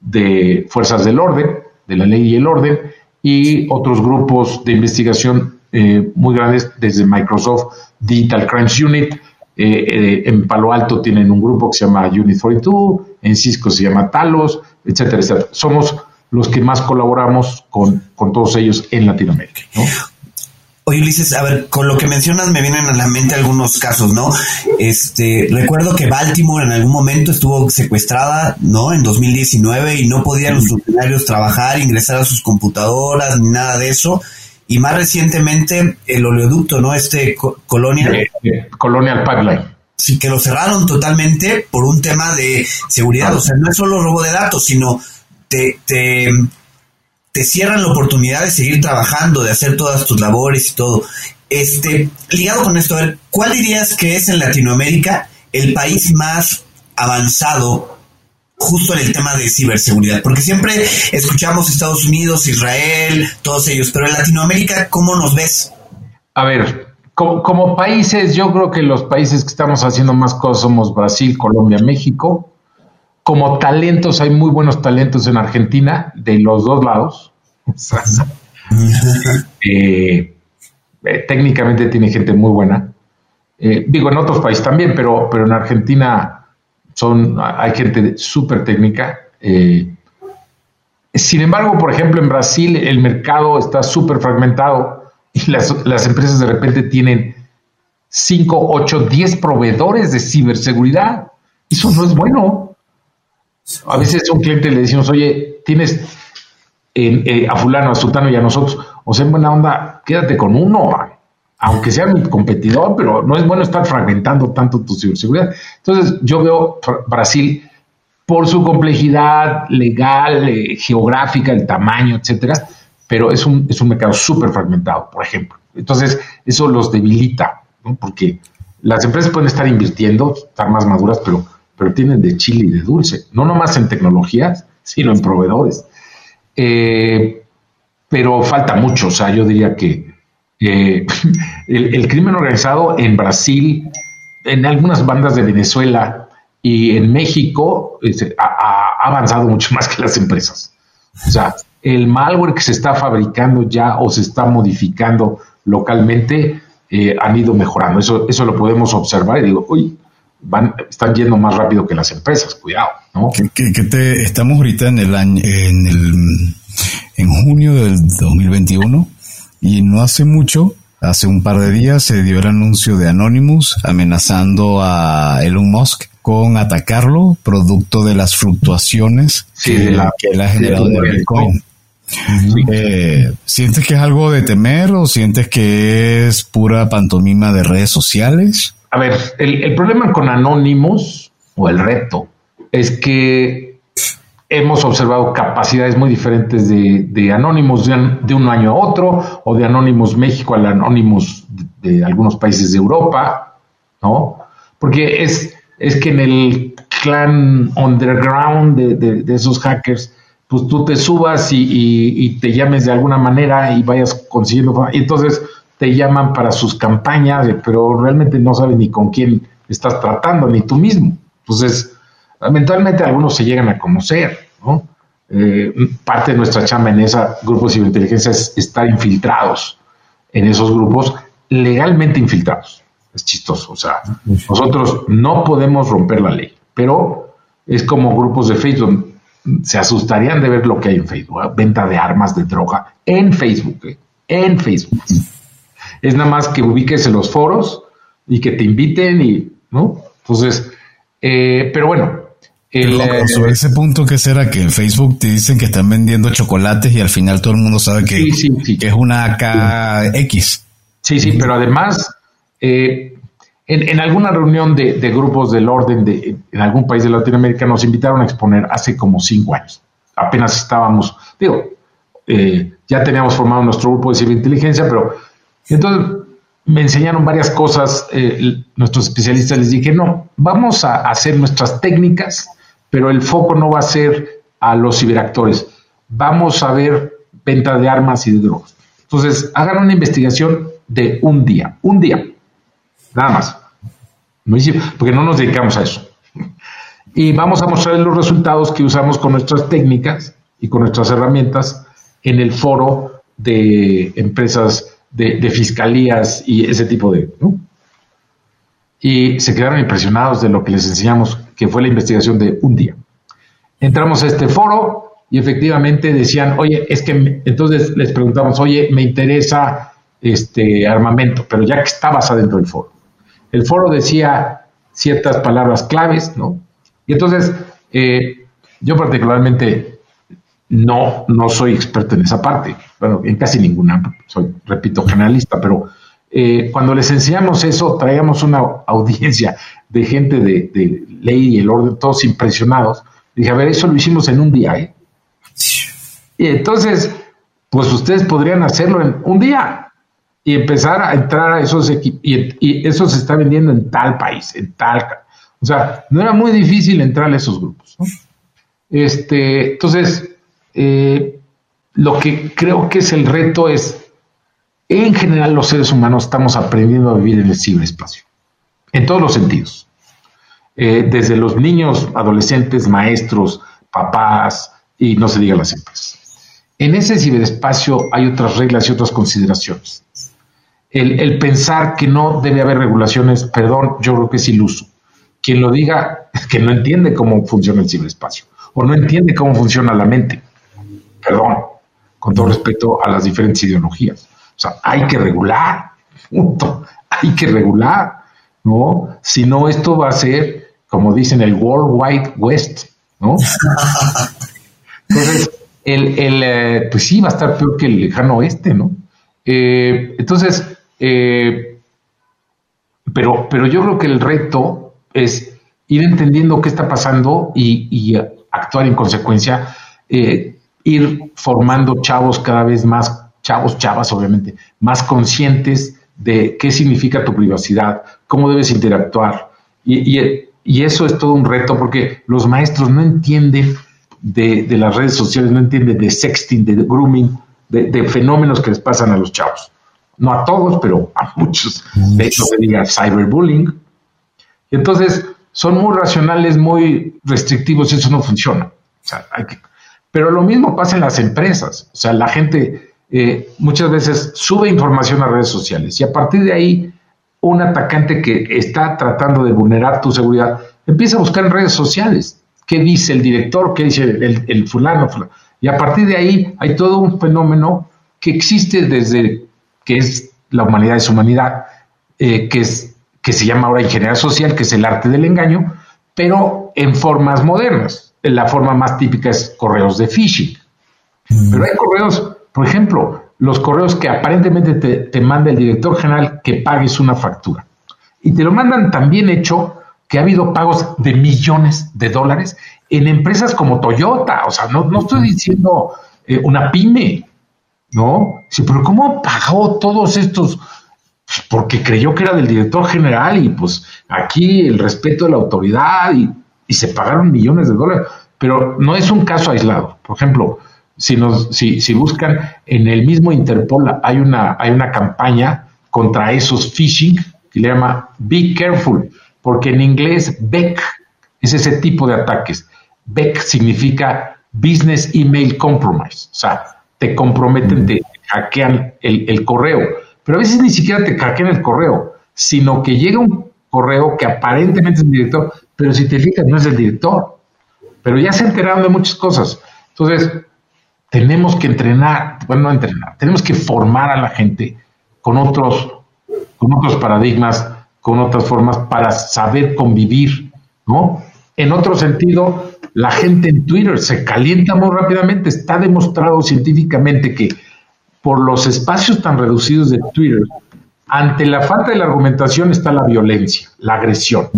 de fuerzas del orden, de la ley y el orden, y otros grupos de investigación eh, muy grandes desde Microsoft Digital Crimes Unit. Eh, eh, en Palo Alto tienen un grupo que se llama Unit 42, en Cisco se llama Talos, etcétera, etcétera. Somos los que más colaboramos con, con todos ellos en Latinoamérica. ¿no? Oye, Ulises, a ver, con lo que mencionas me vienen a la mente algunos casos, ¿no? Este, recuerdo que Baltimore en algún momento estuvo secuestrada, ¿no? En 2019 y no podían los funcionarios trabajar, ingresar a sus computadoras ni nada de eso. Y más recientemente el oleoducto, ¿no? Este Colonial. Eh, eh, Colonial Pipeline. Sí, que lo cerraron totalmente por un tema de seguridad. O sea, no es solo robo de datos, sino te, te te cierran la oportunidad de seguir trabajando, de hacer todas tus labores y todo. Este, ligado con esto, a ver, ¿cuál dirías que es en Latinoamérica el país más avanzado justo en el tema de ciberseguridad? Porque siempre escuchamos Estados Unidos, Israel, todos ellos, pero en Latinoamérica, ¿cómo nos ves? A ver, como, como países, yo creo que los países que estamos haciendo más cosas somos Brasil, Colombia, México como talentos, hay muy buenos talentos en Argentina, de los dos lados. <laughs> Eh, eh, técnicamente tiene gente muy buena. Eh, digo, en otros países también, pero, pero en Argentina son, hay gente súper técnica. sin embargo, por ejemplo, en Brasil el mercado está súper fragmentado y las, las empresas de repente tienen 5, 8, 10 proveedores de ciberseguridad. Eso no es bueno. A veces un cliente le decimos, oye, tienes eh, a fulano, a sultano y a nosotros, o sea, en buena onda, quédate con uno, aunque sea mi competidor, pero no es bueno estar fragmentando tanto tu ciberseguridad. Entonces, yo veo Brasil por su complejidad legal, eh, geográfica, el tamaño, etcétera, pero es un, es un mercado súper fragmentado, por ejemplo. Entonces, eso los debilita, ¿no? porque las empresas pueden estar invirtiendo, estar más maduras, pero pero tienen de chile y de dulce, no nomás en tecnologías, sino en proveedores. Eh, pero falta mucho, o sea, yo diría que eh, <laughs> el, crimen organizado en Brasil, en algunas bandas de Venezuela y en México ha, avanzado mucho <laughs> más que las empresas. O sea, el malware que se está fabricando ya o se está modificando localmente eh, han ido mejorando. Eso, eso lo podemos observar y digo, uy, van, están yendo más rápido que las empresas, cuidado, ¿no? Que, te, estamos ahorita en el año, en el, en junio del 2021 y no hace mucho, hace un par de días se dio el anuncio de Anonymous amenazando a Elon Musk con atacarlo producto de las fluctuaciones que, él ha generado en el Bitcoin. Eh, ¿Sientes que es algo de temer o sientes que es pura pantomima de redes sociales? A ver, el, problema con Anonymous, o el reto, es que hemos observado capacidades muy diferentes de, de Anonymous de, un año a otro, o de Anonymous México al Anonymous de, algunos países de Europa, ¿no? Porque es, es que en el clan underground de, esos hackers, pues tú te subas y, te llames de alguna manera y vayas consiguiendo, y entonces te llaman para sus campañas, pero realmente no saben ni con quién estás tratando, ni tú mismo. Entonces, eventualmente algunos se llegan a conocer, ¿no? Eh, parte de nuestra chamba en esa grupo de ciberinteligencia es estar infiltrados en esos grupos, legalmente infiltrados. Es chistoso, o sea, nosotros no podemos romper la ley, pero es como grupos de Facebook, se asustarían de ver lo que hay en Facebook, ¿eh? venta de armas, de droga, en Facebook, ¿eh? en Facebook. Es nada más que ubiques en los foros y que te inviten y, ¿no? Entonces, pero bueno, eh, sobre ese punto, ¿qué será? Que en Facebook te dicen que están vendiendo chocolates y al final todo el mundo sabe que, es una KX. Sí, sí, pero además, eh, en, alguna reunión de, grupos del orden de, en algún país de Latinoamérica nos invitaron a exponer hace como cinco años. Apenas estábamos, digo, eh, ya teníamos formado nuestro grupo de ciberinteligencia, pero entonces me enseñaron varias cosas, nuestros especialistas les dije, no, vamos a hacer nuestras técnicas pero el foco no va a ser a los ciberactores. Vamos a ver venta de armas y de drogas. Entonces, hagan una investigación de un día, un día, nada más. Porque no nos dedicamos a eso. Y vamos a mostrarles los resultados que usamos con nuestras técnicas y con nuestras herramientas en el foro de empresas de, fiscalías y ese tipo de... Y se quedaron impresionados de lo que les enseñamos que fue la investigación de un día. Entramos a este foro y efectivamente decían, oye, es que entonces les preguntamos, oye, me interesa este armamento, pero ya que estabas adentro del foro. El foro decía ciertas palabras claves, ¿no? Y entonces, eh, yo particularmente no, no soy experto en esa parte, bueno, en casi ninguna, soy, repito, generalista, pero eh, cuando les enseñamos eso, traíamos una audiencia de gente de, ley y el orden, todos impresionados. Dije, a ver, eso lo hicimos en un día, ¿eh? Y entonces, pues ustedes podrían hacerlo en un día y empezar a entrar a esos equipos. Y, eso se está vendiendo en tal país, en tal. O sea, no era muy difícil entrar a esos grupos. Este, entonces, eh, lo que creo que es el reto es en general, los seres humanos estamos aprendiendo a vivir en el ciberespacio, en todos los sentidos. Eh, desde los niños, adolescentes, maestros, papás y no se diga las empresas. En ese ciberespacio hay otras reglas y otras consideraciones. El, el, pensar que no debe haber regulaciones, perdón, yo creo que es iluso. Quien lo diga es que no entiende cómo funciona el ciberespacio o no entiende cómo funciona la mente. Perdón, con todo respeto a las diferentes ideologías. O sea, hay que regular, punto. Hay que regular, ¿no? Si no, esto va a ser, como dicen, el World Wide West, ¿no? Entonces, el, el eh, pues sí, va a estar peor que el lejano oeste, ¿no? Eh, entonces, eh, pero, pero yo creo que el reto es ir entendiendo qué está pasando y, y actuar en consecuencia, ir formando chavos cada vez más chavos, chavas, obviamente, más conscientes de qué significa tu privacidad, cómo debes interactuar. Y, eso es todo un reto porque los maestros no entienden de, las redes sociales, no entienden de sexting, de grooming, de, fenómenos que les pasan a los chavos. No a todos, pero a muchos. De hecho, se diga cyberbullying. Y entonces son muy racionales, muy restrictivos, eso no funciona. Pero lo mismo pasa en las empresas. O sea, la gente eh, muchas veces sube información a redes sociales y a partir de ahí un atacante que está tratando de vulnerar tu seguridad empieza a buscar en redes sociales qué dice el director, qué dice el, fulano, Y a partir de ahí hay todo un fenómeno que existe desde que es la humanidad es humanidad, eh, que, es, que se llama ahora ingeniería social, que es el arte del engaño, pero en formas modernas. La forma más típica es correos de phishing. Pero hay correos por ejemplo, los correos que aparentemente te, manda el director general que pagues una factura. Y te lo mandan tan bien hecho que ha habido pagos de millones de dólares en empresas como Toyota, o sea, no, no estoy diciendo eh, una pyme, ¿no? Sí, pero ¿cómo pagó todos estos? Pues porque creyó que era del director general y pues aquí el respeto de la autoridad y, y se pagaron millones de dólares, pero no es un caso aislado. Por ejemplo, si, nos, si, si buscan en el mismo Interpol, hay una, hay una campaña contra esos phishing que le llama Be Careful, porque en inglés BEC es ese tipo de ataques. BEC significa Business Email Compromise, o sea, te comprometen, te hackean el, correo, pero a veces ni siquiera te hackean el correo, sino que llega un correo que aparentemente es el director, pero si te fijas no es el director, pero ya se enteraron de muchas cosas. Entonces, tenemos que entrenar, bueno, no entrenar, tenemos que formar a la gente con otros, con otros paradigmas, con otras formas para saber convivir, ¿no? En otro sentido, la gente en Twitter se calienta muy rápidamente. Está demostrado científicamente que por los espacios tan reducidos de Twitter, ante la falta de la argumentación está la violencia, la agresión.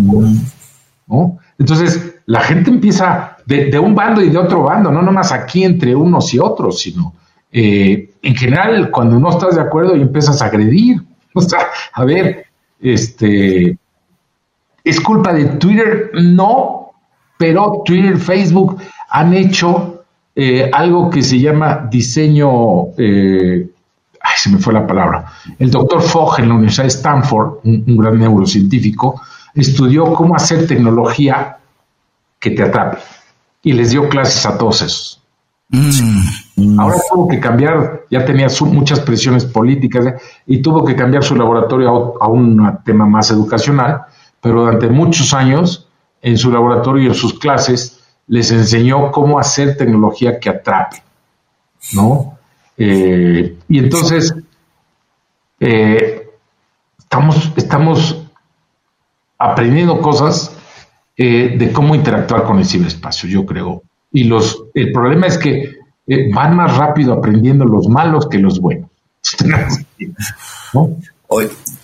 Entonces, la gente empieza de, un bando y de otro bando, no nomás aquí entre unos y otros, sino eh, en general cuando no estás de acuerdo y empiezas a agredir. <laughs> O sea, a ver, este, ¿es culpa de Twitter? No, pero Twitter, Facebook han hecho eh, algo que se llama diseño, eh, ay, se me fue la palabra. El doctor Fogg en la Universidad de Stanford, un gran neurocientífico, estudió cómo hacer tecnología que te atrape y les dio clases a todos esos. Mm. Ahora tuvo que cambiar, ya tenía muchas presiones políticas y tuvo que cambiar su laboratorio a, un tema más educacional, pero durante muchos años en su laboratorio y en sus clases les enseñó cómo hacer tecnología que atrape, ¿no? Eh, y entonces eh, estamos, estamos aprendiendo cosas eh, de cómo interactuar con el ciberespacio, yo creo. Y los, el problema es que eh, van más rápido aprendiendo los malos que los buenos. <laughs>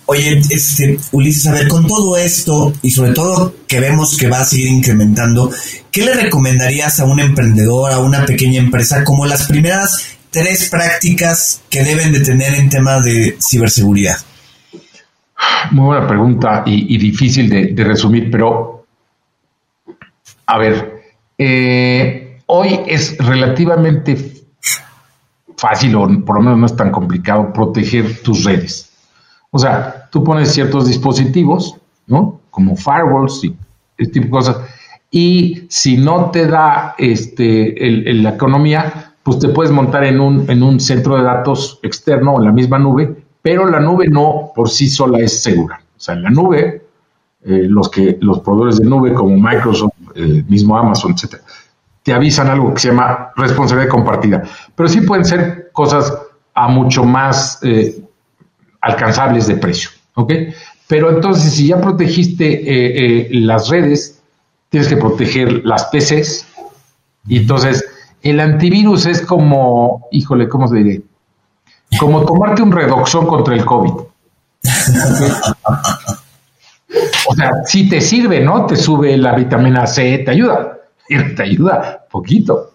Oye, este, Ulises, a ver, con todo esto y sobre todo que vemos que va a seguir incrementando, ¿qué le recomendarías a un emprendedor, a una pequeña empresa, como las primeras tres prácticas que deben de tener en tema de ciberseguridad? Muy buena pregunta y, difícil de, resumir, pero a ver, eh, hoy es relativamente fácil, o por lo menos no es tan complicado, proteger tus redes. O sea, tú pones ciertos dispositivos, ¿no? Como firewalls y este tipo de cosas, y si no te da este, la economía, pues te puedes montar en un, en un centro de datos externo o en la misma nube pero la nube no por sí sola es segura. O sea, en la nube, eh, los, que, los proveedores de nube como Microsoft, el mismo Amazon, etcétera, te avisan algo que se llama responsabilidad compartida. Pero sí pueden ser cosas a mucho más eh, alcanzables de precio. ¿Ok? Pero entonces, si ya protegiste eh, las redes, tienes que proteger las PCs. Y entonces, el antivirus es como, híjole, ¿cómo se diría? Como tomarte un redoxón contra el COVID. o sea, sí te sirve, ¿no? Te sube la vitamina C, te ayuda, <laughs> te ayuda poquito.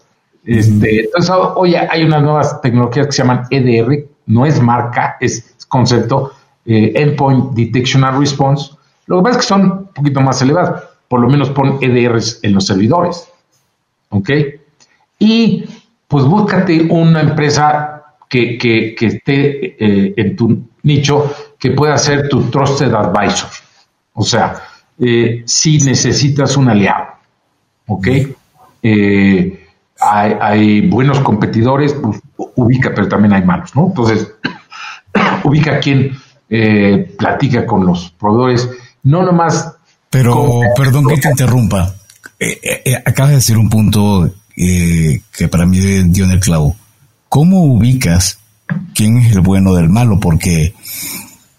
Este, entonces, hoy hay unas nuevas tecnologías que se llaman EDR, no es marca, es, concepto, eh, Endpoint Detection and Response. Lo que pasa es que son un poquito más elevados, por lo menos pon EDRs en los servidores. ¿Ok? Y pues búscate una empresa que, esté eh, en tu nicho, que pueda ser tu trusted advisor. O sea, eh, si necesitas un aliado, ¿ok? Eh, hay, buenos competidores, pues, ubica, pero también hay malos, ¿no? Entonces, <coughs> ubica quien platica con los proveedores, no nomás... Pero, perdón que te <laughs> interrumpa. acabas de decir un punto que para mí dio en el clavo ¿cómo ubicas quién es el bueno del malo? Porque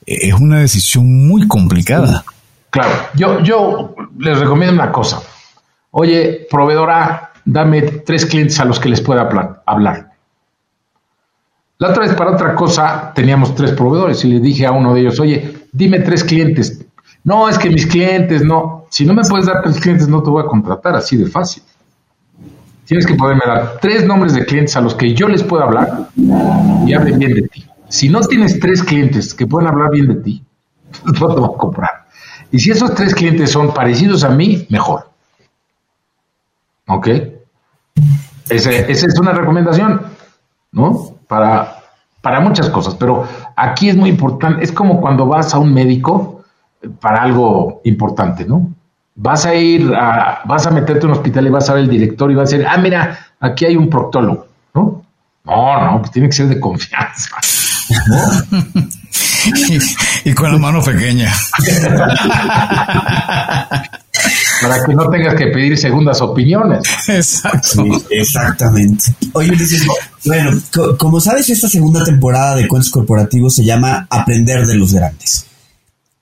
es una decisión muy complicada. Claro, yo, yo les recomiendo una cosa. Oye, proveedora, dame tres clientes a los que les pueda hablar. La otra vez para otra cosa teníamos tres proveedores y le dije a uno de ellos, oye, dime tres clientes. No, es que mis clientes no. Si no me puedes dar tres clientes, no te voy a contratar así de fácil. Tienes que poderme dar tres nombres de clientes a los que yo les pueda hablar y hablen bien de ti. Si no tienes tres clientes que puedan hablar bien de ti, <laughs> no te voy a comprar. Y si esos tres clientes son parecidos a mí, mejor. ¿Ok? esa es una recomendación, ¿no? Para, para muchas cosas, pero aquí es muy importante, es como cuando vas a un médico para algo importante, ¿no? Vas a ir, a, vas a meterte en un hospital y vas a ver el director y vas a decir, ah, mira, aquí hay un proctólogo, ¿no? No, no, pues tiene que ser de confianza. <laughs> y, con la mano pequeña. <laughs> Para que no tengas que pedir segundas opiniones. Exacto. exactamente. Oye, bueno, como sabes, esta segunda temporada de Cuentos Corporativos se llama Aprender de los Grandes.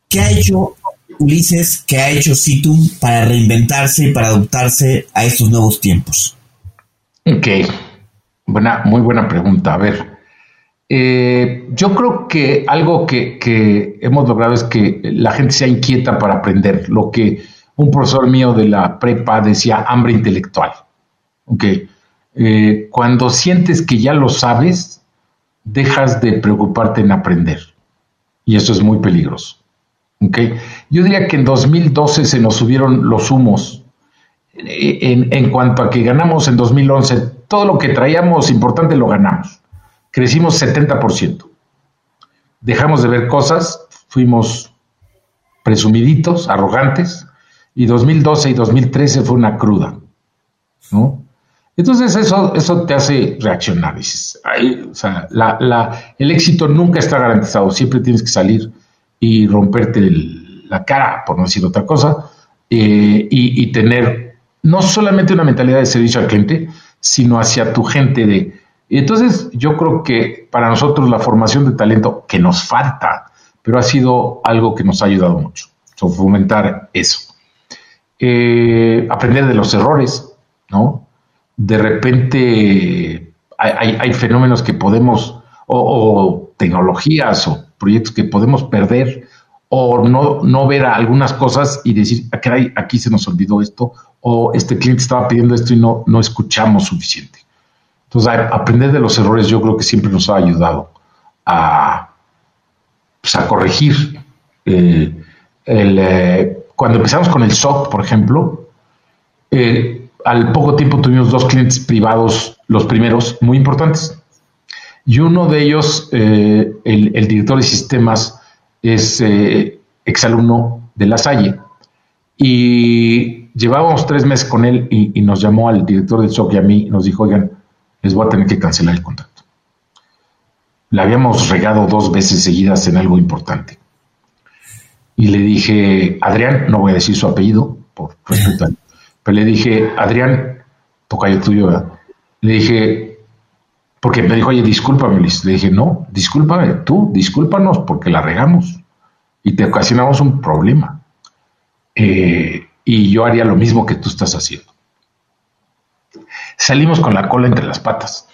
¿Qué ha hecho Ulises, qué ha hecho Citum para reinventarse y para adaptarse a estos nuevos tiempos? Ok, buena, muy buena pregunta. A ver, eh, yo creo que algo que, hemos logrado es que la gente sea inquieta para aprender. Lo que un profesor mío de la prepa decía, hambre intelectual. Ok, eh, cuando sientes que ya lo sabes, dejas de preocuparte en aprender. Y eso es muy peligroso. Yo diría que en 2012 se nos subieron los humos en, cuanto a que ganamos en 2011, todo lo que traíamos importante lo ganamos. Crecimos 70%. Dejamos de ver cosas, fuimos presumiditos, arrogantes, y 2012 y 2013 fue una cruda. ¿no? Entonces eso, eso te hace reaccionar. Dices, el éxito nunca está garantizado, siempre tienes que salir y romperte la cara, por no decir otra cosa, eh, y, tener no solamente una mentalidad de servicio al cliente, sino hacia tu gente de... Entonces yo creo que para nosotros la formación de talento que nos falta, pero ha sido algo que nos ha ayudado mucho, fomentar eso. Eh, aprender de los errores, ¿no? De repente hay, fenómenos que podemos, o tecnologías o proyectos que podemos perder o no, no ver algunas cosas y decir, ah, aquí se nos olvidó esto, o este cliente estaba pidiendo esto y no, no escuchamos suficiente. Entonces, aprender de los errores yo creo que siempre nos ha ayudado a, pues, a corregir. Eh, eh, cuando empezamos con el SOC, por ejemplo, eh, al poco tiempo tuvimos dos clientes privados, los primeros, muy importantes. Y uno de ellos, eh, el, director de sistemas, es eh, exalumno de La Salle. Y llevábamos tres meses con él y, nos llamó al director del SOC y a mí y nos dijo, oigan, les voy a tener que cancelar el contrato. Le habíamos regado dos veces seguidas en algo importante. Y le dije, Adrián, no voy a decir su apellido, por respeto, <laughs> pero le dije, Adrián, tocayo tuyo, ¿verdad? Le dije, porque me dijo, oye, discúlpame, Le dije, no, discúlpame, tú, discúlpanos porque la regamos y te ocasionamos un problema. Eh, y yo haría lo mismo que tú estás haciendo. Salimos con la cola entre las patas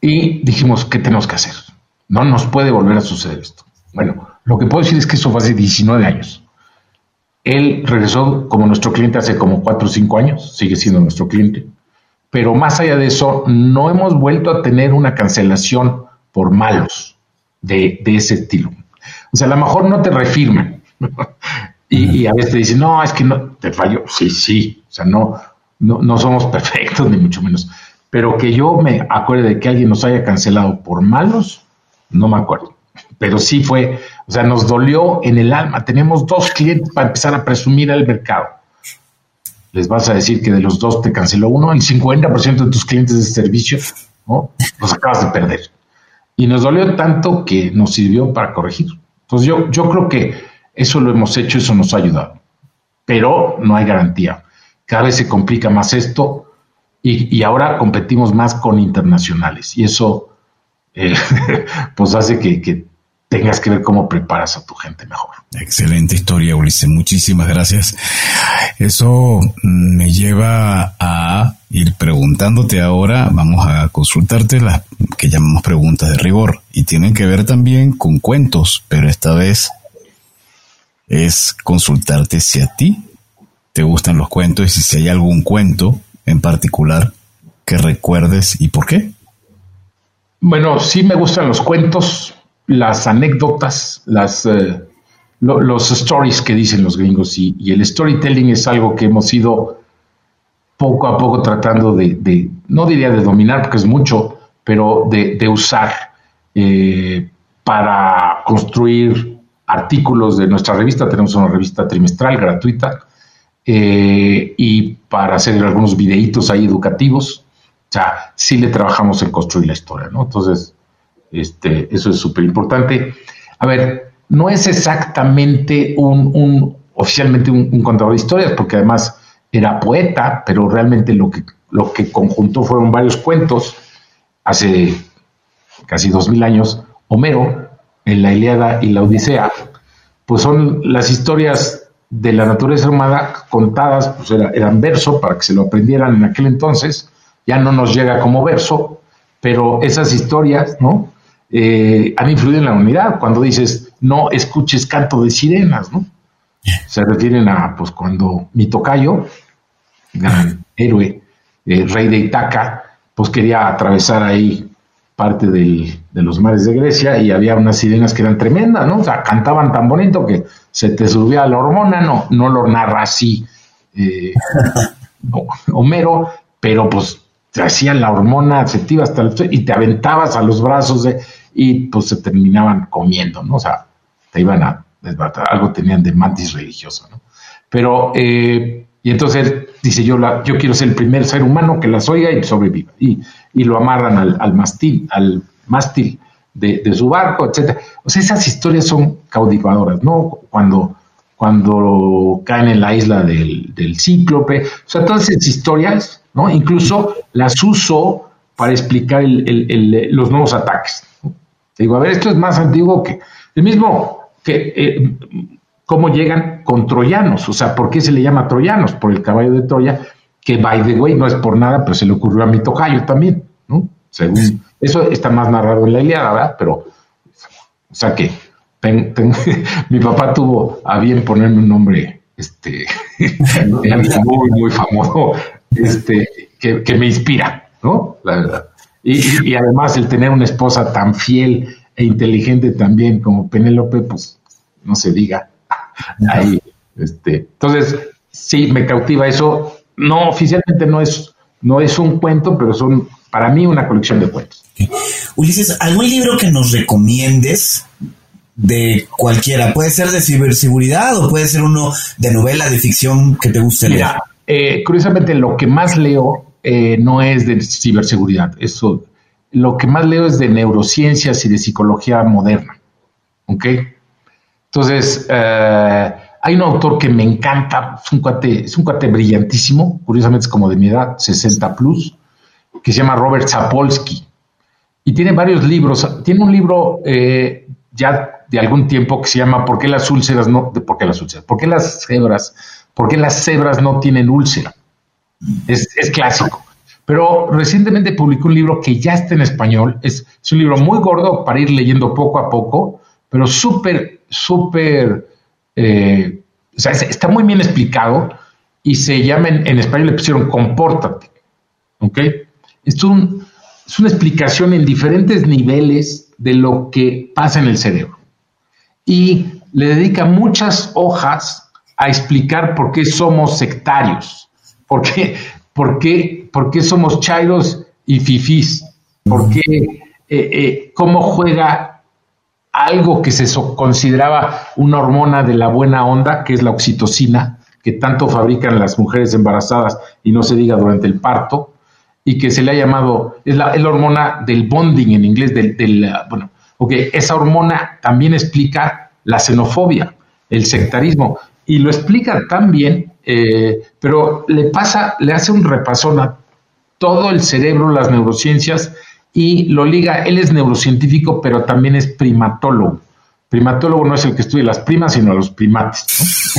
y dijimos, ¿qué tenemos que hacer? No nos puede volver a suceder esto. Bueno, lo que puedo decir es que eso fue hace 19 años. Él regresó como nuestro cliente hace como 4 o 5 años, sigue siendo nuestro cliente pero más allá de eso, no hemos vuelto a tener una cancelación por malos de, ese estilo. O sea, a lo mejor no te refirman y, a veces te dicen, no, es que no, te falló. Sí, sí, o sea, no, no, somos <laughs> perfectos, ni mucho menos. Pero que yo me acuerde de que alguien nos haya cancelado por malos, no me acuerdo. Pero sí fue, o sea, nos dolió en el alma. Tenemos dos clientes para empezar a presumir al mercado les vas a decir que de los dos te canceló uno, el 50% de tus clientes de servicio, ¿no? Los acabas de perder. Y nos dolió tanto que nos sirvió para corregir. Entonces yo, yo creo que eso lo hemos hecho, eso nos ha ayudado. Pero no hay garantía. Cada vez se complica más esto y, ahora competimos más con internacionales. Y eso eh, <laughs> pues hace que tengas que ver cómo preparas a tu gente mejor. Excelente historia, Ulises. Muchísimas gracias. Eso me lleva a ir preguntándote ahora, vamos a consultarte las que llamamos preguntas de rigor y tienen que ver también con cuentos, pero esta vez es consultarte si a ti te gustan los cuentos y si hay algún cuento en particular que recuerdes y por qué? Bueno, sí me gustan los cuentos, las anécdotas, las, eh, los stories que dicen los gringos y, el storytelling es algo que hemos ido poco a poco tratando de, no diría de dominar porque es mucho, pero de, usar eh, para construir artículos de nuestra revista. Tenemos una revista trimestral gratuita eh, y para hacer algunos videitos ahí educativos. O sea, sí le trabajamos en construir la historia, ¿no? Entonces, este, eso es súper importante. A ver, no es exactamente un, oficialmente un, contador de historias, porque además era poeta, pero realmente lo que, lo que conjuntó fueron varios cuentos. Hace casi dos mil años, Homero, en la Ilíada y la Odisea, pues son las historias de la naturaleza humana contadas, pues eran verso para que se lo aprendieran en aquel entonces, ya no nos llega como verso, pero esas historias, ¿no? Eh, han influido en la unidad. Cuando dices, no escuches canto de sirenas, ¿no? Se refieren a, pues, cuando mi tocayo, gran héroe, eh, rey de Itaca, pues quería atravesar ahí parte de los mares de Grecia y había unas sirenas que eran tremendas, ¿no? O sea, cantaban tan bonito que se te subía la hormona, no, no lo narra así eh, <laughs> Homero, pero pues te hacían la hormona, se te hasta el, y te aventabas a los brazos de, y pues se terminaban comiendo, ¿no? O sea, te iban a desbatar, algo tenían de mantis religioso, ¿no? Pero, eh, y entonces dice yo, yo quiero ser el primer ser humano que las oiga y sobreviva. Y, y lo amarran al, al mástil, al mástil de, su barco, etcétera. O sea, esas historias son cautivadoras, ¿no? Cuando, cuando caen en la isla del, del cíclope, o sea, todas esas historias, ¿no? Incluso las uso para explicar los nuevos ataques. Digo, a ver, esto es más antiguo que el mismo que eh, cómo llegan con troyanos, o sea, ¿por qué se le llama troyanos? Por el caballo de Troya, que by the way no es por nada, pero se le ocurrió a mi tocayo también, ¿no? Según eso está más narrado en la Ilíada, ¿verdad? Pero, o sea que <laughs> mi papá tuvo a bien ponerme un nombre, este, <laughs> muy, muy famoso, este, que, me inspira, ¿no? La verdad. Y, además el tener una esposa tan fiel e inteligente también como Penélope, pues no se diga. Ahí, este, entonces, sí, me cautiva eso. No, oficialmente no es, no es un cuento, pero son para mí una colección de cuentos. Ulises, ¿algún libro que nos recomiendes de cualquiera? Puede ser de ciberseguridad o puede ser uno de novela, de ficción que te guste leer. Eh, curiosamente, lo que más leo eh, no es de ciberseguridad. Eso, lo que más leo es de neurociencias y de psicología moderna. ¿Ok? Entonces, eh, hay un autor que me encanta, es un cuate, es un cuate brillantísimo, curiosamente es como de mi edad, 60 plus, que se llama Robert Sapolsky y tiene varios libros. Tiene un libro eh, ya de algún tiempo que se llama ¿Por qué las úlceras no? ¿Por qué las úlceras? ¿Por qué las cebras? ¿Por qué las cebras no tienen úlcera? Es, clásico. Pero recientemente publicó un libro que ya está en español. Es, un libro muy gordo para ir leyendo poco a poco, pero súper, súper, eh, o sea, está muy bien explicado y se llama en, español le pusieron Compórtate. ¿Ok? Es es una explicación en diferentes niveles de lo que pasa en el cerebro. Y le dedica muchas hojas a explicar por qué somos sectarios, por qué, por qué, por qué somos chairos y fifís, por qué, eh, eh, cómo juega algo que se consideraba una hormona de la buena onda, que es la oxitocina, que tanto fabrican las mujeres embarazadas y no se diga durante el parto, y que se le ha llamado, es la, hormona del bonding en inglés, del, bueno, ok, esa hormona también explica la xenofobia, el sectarismo, y lo explica tan bien, eh, pero le pasa, le hace un repasón a todo el cerebro, las neurociencias, y lo liga, él es neurocientífico, pero también es primatólogo. Primatólogo no es el que estudia las primas, sino a los primates. <laughs>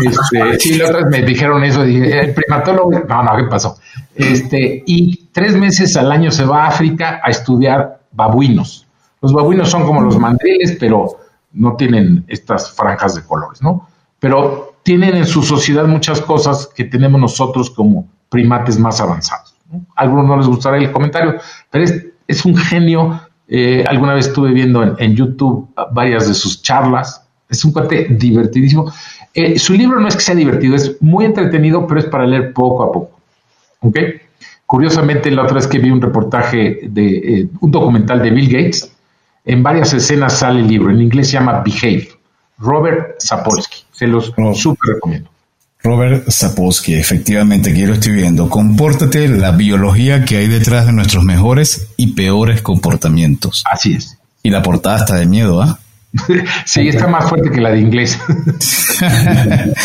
este, sí, las otras me dijeron eso, dije, el primatólogo, no, no, ¿qué pasó? Este, y tres meses al año se va a África a estudiar babuinos. Los babuinos son como los mandriles, pero no tienen estas franjas de colores, ¿no? Pero tienen en su sociedad muchas cosas que tenemos nosotros como primates más avanzados. A algunos no les gustará el comentario, pero es, un genio. Eh, alguna vez estuve viendo en, YouTube varias de sus charlas. Es un cuate divertidísimo. Eh, su libro no es que sea divertido, es muy entretenido, pero es para leer poco a poco. ¿Ok? Curiosamente, la otra vez que vi un reportaje de eh, un documental de Bill Gates, en varias escenas sale el libro. En inglés se llama Behave. Robert Sapolsky. Se los súper recomiendo. Robert Sapolsky, efectivamente, quiero estoy viendo. Compórtate la biología que hay detrás de nuestros mejores y peores comportamientos. Así es. Y la portada está de miedo, ¿ah? <laughs> sí, está más fuerte que la de inglés. <laughs>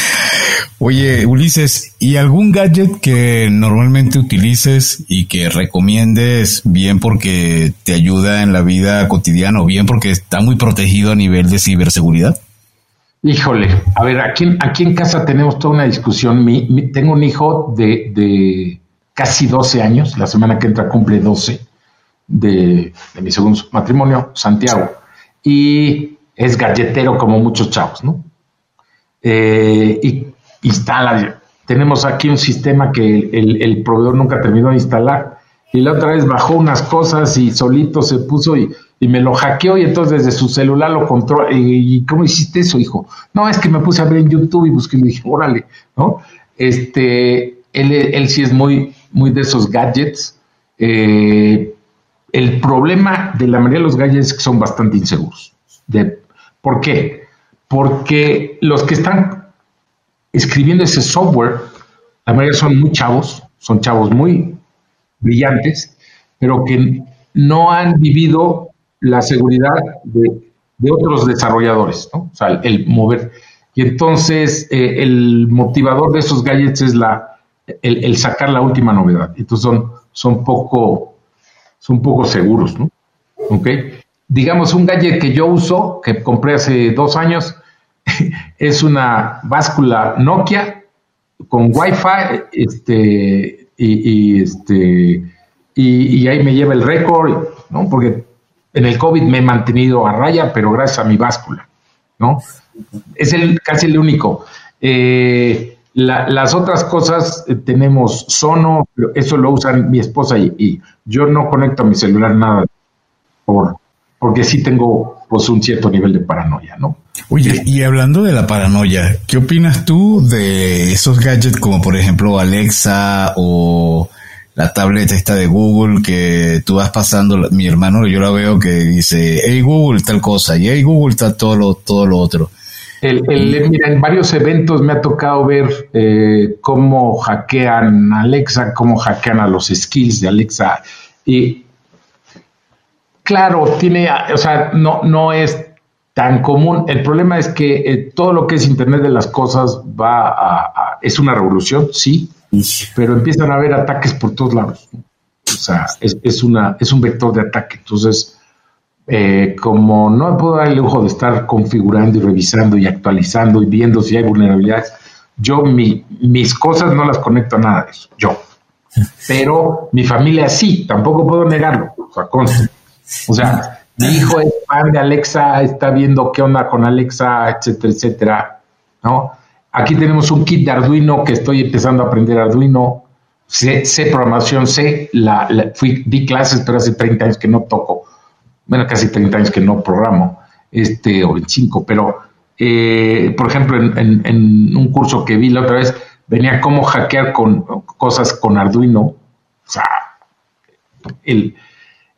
Oye, Ulises, ¿y algún gadget que normalmente utilices y que recomiendes bien porque te ayuda en la vida cotidiana o bien porque está muy protegido a nivel de ciberseguridad? Híjole, a ver, aquí, aquí en casa tenemos toda una discusión. tengo un hijo de, casi 12 años, la semana que entra cumple 12 de, mi segundo matrimonio, Santiago, y es galletero como muchos chavos, ¿no? Eh, y instala, tenemos aquí un sistema que el, el proveedor nunca terminó de instalar, y la otra vez bajó unas cosas y solito se puso y y me lo hackeó y entonces desde su celular lo controla. ¿Y cómo hiciste eso, hijo? No, es que me puse a ver en YouTube y busqué y me dije, órale, ¿no? Este, él, él sí es muy, muy de esos gadgets. Eh, el problema de la mayoría de los gadgets es que son bastante inseguros. ¿Por qué? Porque los que están escribiendo ese software, la mayoría son muy chavos, son chavos muy brillantes, pero que no han vivido la seguridad de, otros desarrolladores, ¿no? O sea, el, mover. Y entonces eh, el motivador de esos gadgets es la, el, sacar la última novedad. Entonces son, son, poco, son poco seguros, ¿no? ¿Ok? Digamos, un gadget que yo uso, que compré hace dos años, <laughs> es una báscula Nokia con Wi-Fi, este, y, este, y, y, ahí me lleva el récord, ¿no? Porque en el COVID me he mantenido a raya, pero gracias a mi báscula, ¿no? Es el, casi el único. Eh, las otras cosas eh, tenemos Sono, eso lo usan mi esposa y, yo no conecto a mi celular nada por, porque sí tengo pues un cierto nivel de paranoia, ¿no? Oye, y hablando de la paranoia, ¿qué opinas tú de esos gadgets como por ejemplo Alexa o la tableta esta de Google que tú vas pasando, mi hermano yo la veo que dice, hey Google tal cosa y hey Google está todo lo, todo lo otro. El, mira, en varios eventos me ha tocado ver eh, cómo hackean a Alexa, cómo hackean a los skills de Alexa. Y claro, tiene, o sea, no, no es tan común. El problema es que eh, todo lo que es Internet de las cosas va a, es una revolución, sí, pero empiezan a haber ataques por todos lados. O sea, es, una, es un vector de ataque. Entonces, eh, como no puedo dar el lujo de estar configurando y revisando y actualizando y viendo si hay vulnerabilidades, yo mis cosas no las conecto a nada de eso, yo. Pero mi familia sí, tampoco puedo negarlo. O O sea, mi hijo es fan de Alexa, está viendo qué onda con Alexa, etcétera, etcétera, ¿no? Aquí tenemos un kit de Arduino que estoy empezando a aprender Arduino. Sé, programación, sé, la, fui, di clases, pero hace 30 años que no toco. Bueno, casi 30 años que no programo, este, o 25, pero, eh, por ejemplo, en, un curso que vi la otra vez, venía cómo hackear con cosas con Arduino. O sea,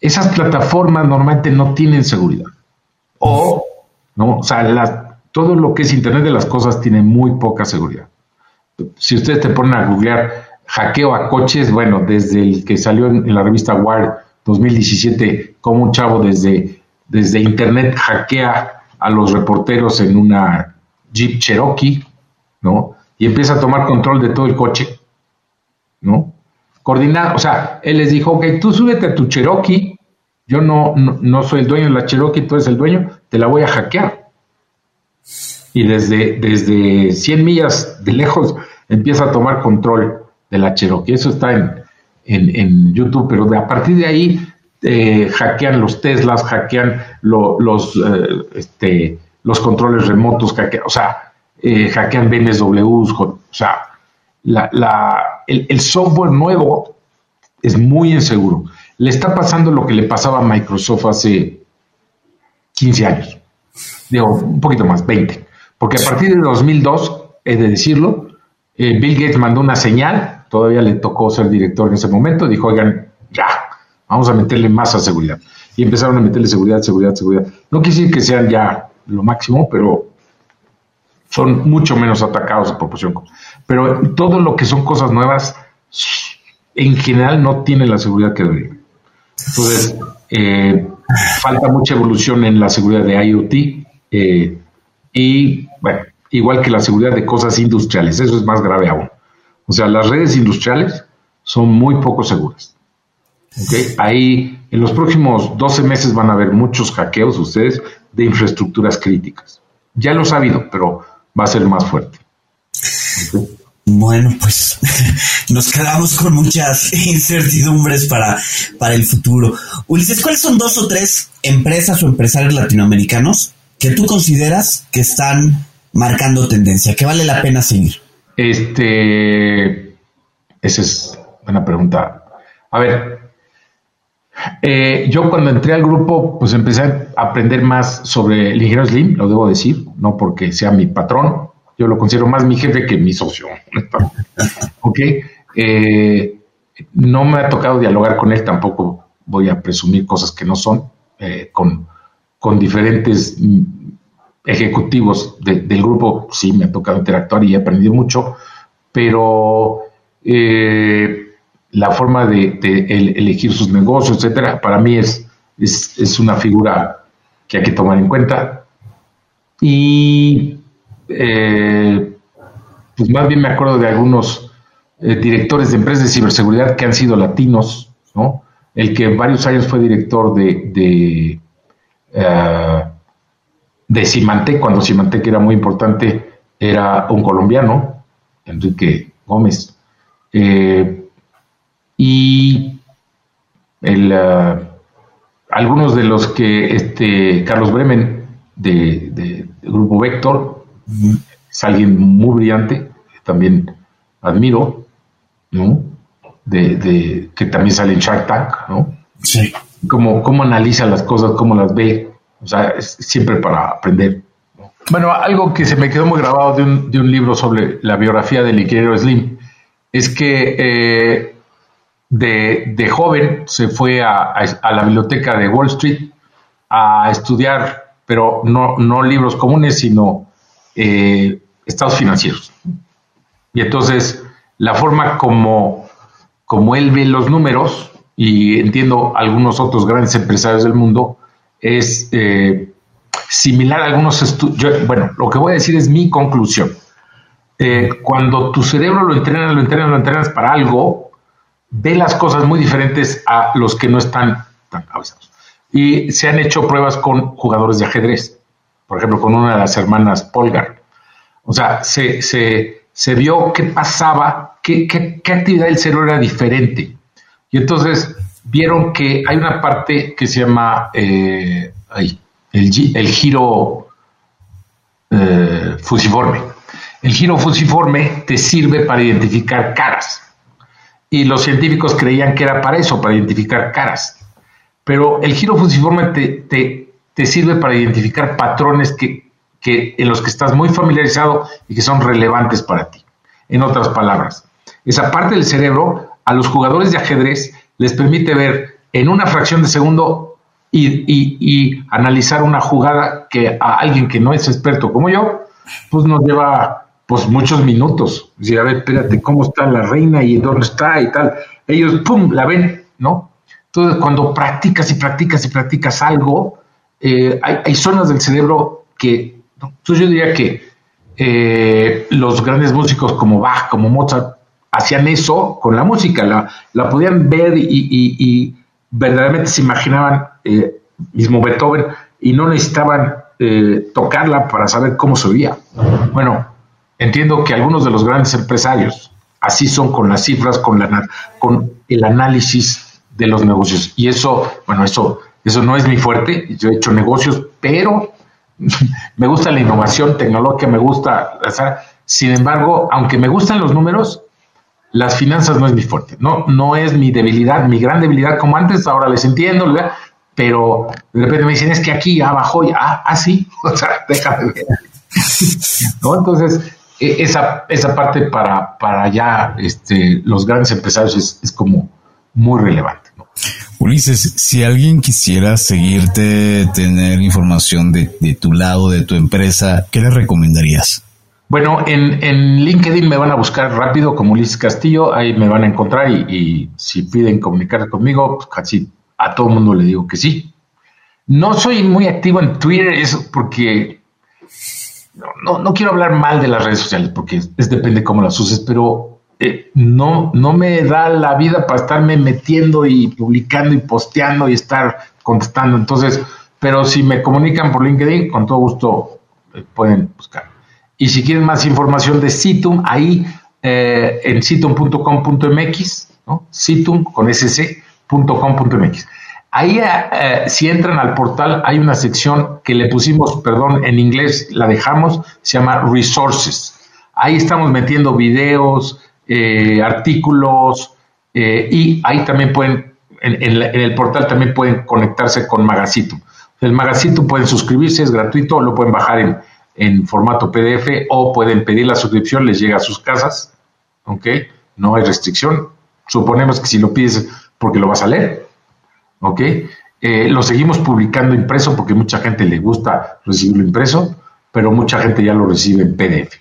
esas plataformas normalmente no tienen seguridad. O, ¿no? O sea, todo lo que es Internet de las Cosas tiene muy poca seguridad. Si ustedes te ponen a googlear hackeo a coches, bueno, desde el que salió en, la revista Wired 2017, como un chavo desde, desde Internet hackea a los reporteros en una Jeep Cherokee, ¿no? Y empieza a tomar control de todo el coche, ¿no? Coordinar, o sea, él les dijo, ok, tú súbete a tu Cherokee, yo no, no, soy el dueño de la Cherokee, tú eres el dueño, te la voy a hackear y desde, desde 100 millas de lejos empieza a tomar control de la Cherokee. Eso está en, en, YouTube, pero a partir de ahí eh, hackean los Teslas, hackean los, eh, este, los controles remotos, o sea, eh, hackean BMWs, o sea, el, software nuevo es muy inseguro. Le está pasando lo que le pasaba a Microsoft hace 15 años, digo, un poquito más, 20, porque a partir de 2002, he de decirlo, eh, Bill Gates mandó una señal, todavía le tocó ser director en ese momento, dijo, oigan, ya, vamos a meterle más a seguridad. Y empezaron a meterle seguridad, seguridad, seguridad. No quisiera que sean ya lo máximo, pero son mucho menos atacados a proporción. Pero todo lo que son cosas nuevas, en general no tiene la seguridad que debería. Entonces, eh, falta mucha evolución en la seguridad de IoT eh, y, bueno, igual que la seguridad de cosas industriales, eso es más grave aún. O sea, las redes industriales son muy poco seguras. Ahí, en los próximos 12 meses van a haber muchos hackeos ustedes de infraestructuras críticas. Ya lo ha sabido, pero va a ser más fuerte. Bueno, pues nos quedamos con muchas <laughs> incertidumbres para, para el futuro. Ulises, ¿cuáles son dos o tres empresas o empresarios latinoamericanos que tú consideras que están marcando tendencia, que vale la pena seguir? Este, esa es una pregunta. A ver, eh, yo cuando entré al grupo, pues empecé a aprender más sobre el ingeniero Slim, lo debo decir, no porque sea mi patrón, yo lo considero más mi jefe que mi socio. <laughs> ¿Ok? Eh, no me ha tocado dialogar con él, tampoco voy a presumir cosas que no son, eh, con, con, diferentes mm, ejecutivos del grupo, sí me ha tocado interactuar y he aprendido mucho, pero la forma de, elegir sus negocios, etcétera, para mí es, es, una figura que hay que tomar en cuenta. Y eh, pues más bien me acuerdo de algunos eh, directores de empresas de ciberseguridad que han sido latinos, ¿no? El que varios años fue director de, de, uh, de Cimantec, cuando Cimantec era muy importante, era un colombiano, Enrique Gómez. Eh, y algunos de los que este Carlos Bremen de, de, Grupo Vector es alguien muy brillante, también admiro, ¿no? De, de, que también sale en Shark Tank, ¿no? Sí. Cómo, cómo analiza las cosas, cómo las ve, o sea, es siempre para aprender. Bueno, algo que se me quedó muy grabado de un, de un libro sobre la biografía del ingeniero Slim es que eh, de, joven se fue a, la biblioteca de Wall Street a estudiar, pero no, no libros comunes, sino eh, estados financieros. Y entonces la forma como, como él ve los números, y entiendo algunos otros grandes empresarios del mundo, es eh, similar a algunos estudios. Bueno, lo que voy a decir es mi conclusión. Eh, cuando tu cerebro lo entrenas, lo entrenas, lo entrenas para algo, ve las cosas muy diferentes a los que no están tan avanzados. Y se han hecho pruebas con jugadores de ajedrez, por ejemplo, con una de las hermanas Polgar. O sea, se, se, vio qué pasaba, qué, qué, actividad del cerebro era diferente. Y entonces vieron que hay una parte que se llama eh, el, el, giro eh, fusiforme. El giro fusiforme te sirve para identificar caras y los científicos creían que era para eso, para identificar caras. Pero el giro fusiforme te, te, sirve para identificar patrones que, que, en los que estás muy familiarizado y que son relevantes para ti. En otras palabras, esa parte del cerebro a los jugadores de ajedrez les permite ver en una fracción de segundo y, y analizar una jugada que a alguien que no es experto como yo, pues nos lleva pues muchos minutos. Y a ver, espérate, ¿cómo está la reina y dónde está y tal? Ellos, ¡pum!, la ven, ¿no? Entonces, cuando practicas y practicas y practicas algo, eh, hay, zonas del cerebro que, entonces yo diría que eh, los grandes músicos como Bach, como Mozart, hacían eso con la música, la, la podían ver y, verdaderamente se imaginaban, eh, mismo Beethoven, y no necesitaban tocarla para saber cómo se oía. Bueno, Entiendo que algunos de los grandes empresarios así son con las cifras, con, la, con el análisis de los negocios. Y eso, bueno, eso, eso no es mi fuerte. Yo he hecho negocios, pero <laughs> me gusta la innovación tecnológica, me gusta, sin embargo, aunque me gustan los números, las finanzas no es mi fuerte, no, no es mi debilidad, mi gran debilidad como antes, ahora les entiendo, pero de repente me dicen, es que aquí abajo, ah, ah, sí, <laughs> o sea, déjame ver. <laughs> ¿No? Entonces, e, esa, esa parte para, para ya este, los grandes empresarios es, es como muy relevante. ¿No? Ulises, si alguien quisiera seguirte, tener información de, tu lado, de tu empresa, ¿qué le recomendarías? Bueno, en, en, LinkedIn me van a buscar rápido como Ulises Castillo, ahí me van a encontrar y, si piden comunicarse conmigo, pues casi a todo el mundo le digo que sí. No soy muy activo en Twitter, eso porque no, no, quiero hablar mal de las redes sociales porque es, depende cómo las uses, pero eh, no, no me da la vida para estarme metiendo y publicando y posteando y estar contestando. Entonces, pero si me comunican por LinkedIn, con todo gusto eh, pueden buscar. Y si quieren más información de Citum, ahí eh, en citum.com.mx, ¿no? Citum con sc.com.mx. Ahí, si entran al portal, hay una sección que le pusimos, perdón, en inglés la dejamos, se llama Resources. Ahí estamos metiendo videos, eh, artículos, y ahí también pueden, en, el portal también pueden conectarse con Magacito. El Magacito pueden suscribirse, es gratuito, lo pueden bajar en, en formato PDF o pueden pedir la suscripción, les llega a sus casas, ¿ok? No hay restricción. Suponemos que si lo pides porque lo vas a leer, ¿ok? Eh, lo seguimos publicando impreso porque mucha gente le gusta recibirlo impreso, pero mucha gente ya lo recibe en PDF.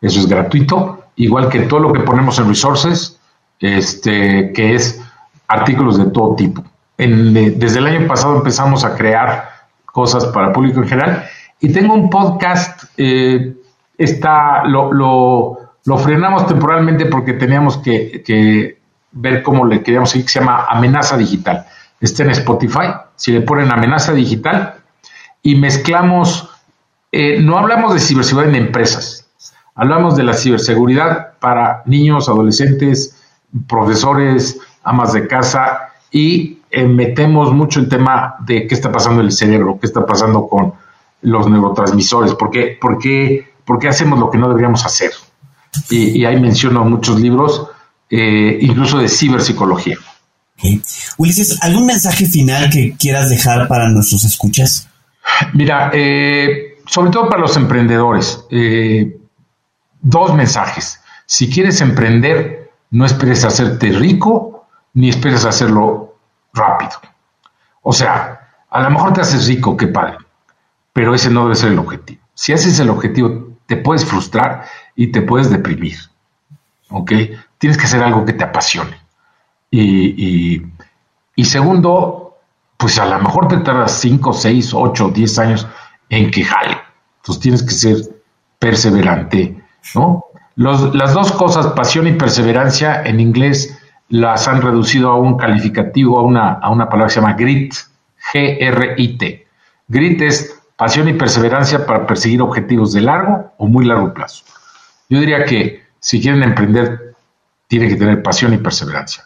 Eso es gratuito, igual que todo lo que ponemos en Resources, este, que es artículos de todo tipo. desde el año pasado empezamos a crear cosas para público en general. Y tengo un podcast, eh, está, lo, lo, frenamos temporalmente porque teníamos que, ver cómo le queríamos seguir, que se llama Amenaza Digital. Está en Spotify, si le ponen amenaza digital y mezclamos, eh, no hablamos de ciberseguridad en empresas, hablamos de la ciberseguridad para niños, adolescentes, profesores, amas de casa y eh, metemos mucho el tema de qué está pasando en el cerebro, qué está pasando con los neurotransmisores, por qué, por qué, por qué hacemos lo que no deberíamos hacer. Y, ahí menciono muchos libros, eh, incluso de ciberpsicología. Ulises, ¿algún mensaje final que quieras dejar para nuestros escuchas? Mira, eh, sobre todo para los emprendedores, eh, dos mensajes. Si quieres emprender, no esperes hacerte rico ni esperes hacerlo rápido. O sea, a lo mejor te haces rico, qué padre, pero ese no debe ser el objetivo. Si haces el objetivo, te puedes frustrar y te puedes deprimir. ¿Ok? Tienes que hacer algo que te apasione. Y, y, segundo, pues a lo mejor te tardas 5, 6, 8, 10 años en que jale. Entonces tienes que ser perseverante, ¿no? las dos cosas, pasión y perseverancia, en inglés las han reducido a un calificativo, a una, a una palabra que se llama grit, G-R-I-T. Grit es pasión y perseverancia para perseguir objetivos de largo o muy largo plazo. Yo diría que si quieren emprender, tienen que tener pasión y perseverancia.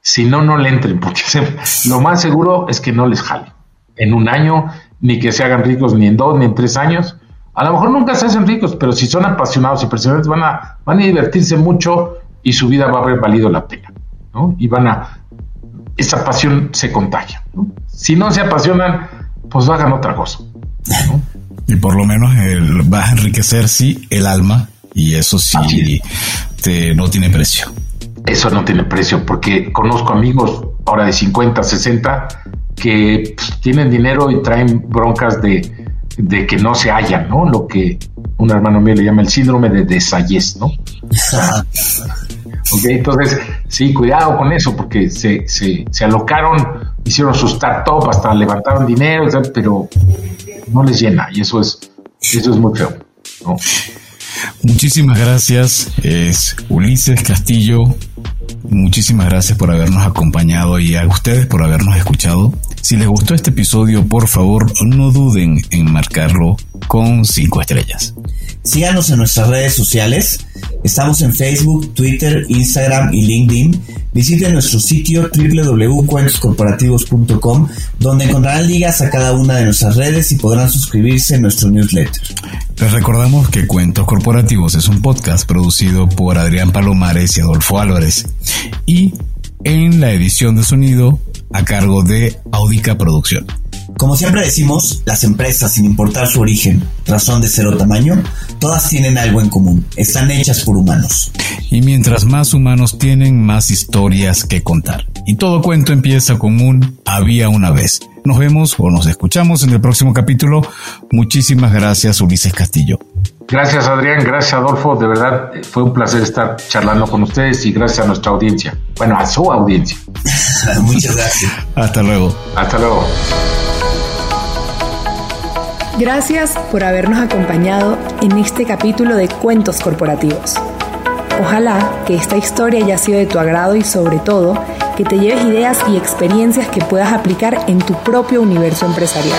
Si no, no le entren, porque <laughs> lo más seguro es que no les jale. En un año, ni que se hagan ricos ni en dos, ni en tres años. A lo mejor nunca se hacen ricos, pero si son apasionados y perseverantes, van a, van a divertirse mucho y su vida va a haber valido la pena. ¿no? Y van a. Esa pasión se contagia. Si no se apasionan, pues hagan otra cosa. <laughs> Y por lo menos va a enriquecer, sí, el alma, y eso sí te, no tiene precio eso no tiene precio, porque conozco amigos ahora de 50, 60 que pues, tienen dinero y traen broncas de, que no se hallan, ¿no? Lo que un hermano mío le llama el síndrome de desayes, ¿no? <laughs> ok, entonces, sí, cuidado con eso, porque se, se, se alocaron, hicieron su startup, hasta levantaron dinero, pero no les llena, y eso es, eso es muy feo, ¿no? Muchísimas gracias, es Ulises Castillo. Muchísimas gracias por habernos acompañado y a ustedes por habernos escuchado. Si les gustó este episodio, por favor, no duden en marcarlo con cinco estrellas. Síganos en nuestras redes sociales. Estamos en Facebook, Twitter, Instagram y LinkedIn. Visiten nuestro sitio www.cuentoscorporativos.com donde encontrarán ligas a cada una de nuestras redes y podrán suscribirse a nuestro newsletter. Les recordamos que Cuentos Corporativos es un podcast producido por Adrián Palomares y Adolfo Álvarez y en la edición de sonido a cargo de Audica Producción. Como siempre decimos, las empresas, sin importar su origen, razón de ser o tamaño, todas tienen algo en común. Están hechas por humanos. Y mientras más humanos tienen, más historias que contar. Y todo cuento empieza con un había una vez. Nos vemos o nos escuchamos en el próximo capítulo. Muchísimas gracias, Ulises Castillo. Gracias, Adrián. Gracias, Adolfo. De verdad, fue un placer estar charlando con ustedes y gracias a nuestra audiencia. Bueno, a su audiencia. <laughs> Muchas gracias. Hasta luego. Hasta luego. Gracias por habernos acompañado en este capítulo de Cuentos Corporativos. Ojalá que esta historia haya sido de tu agrado y sobre todo que te lleves ideas y experiencias que puedas aplicar en tu propio universo empresarial.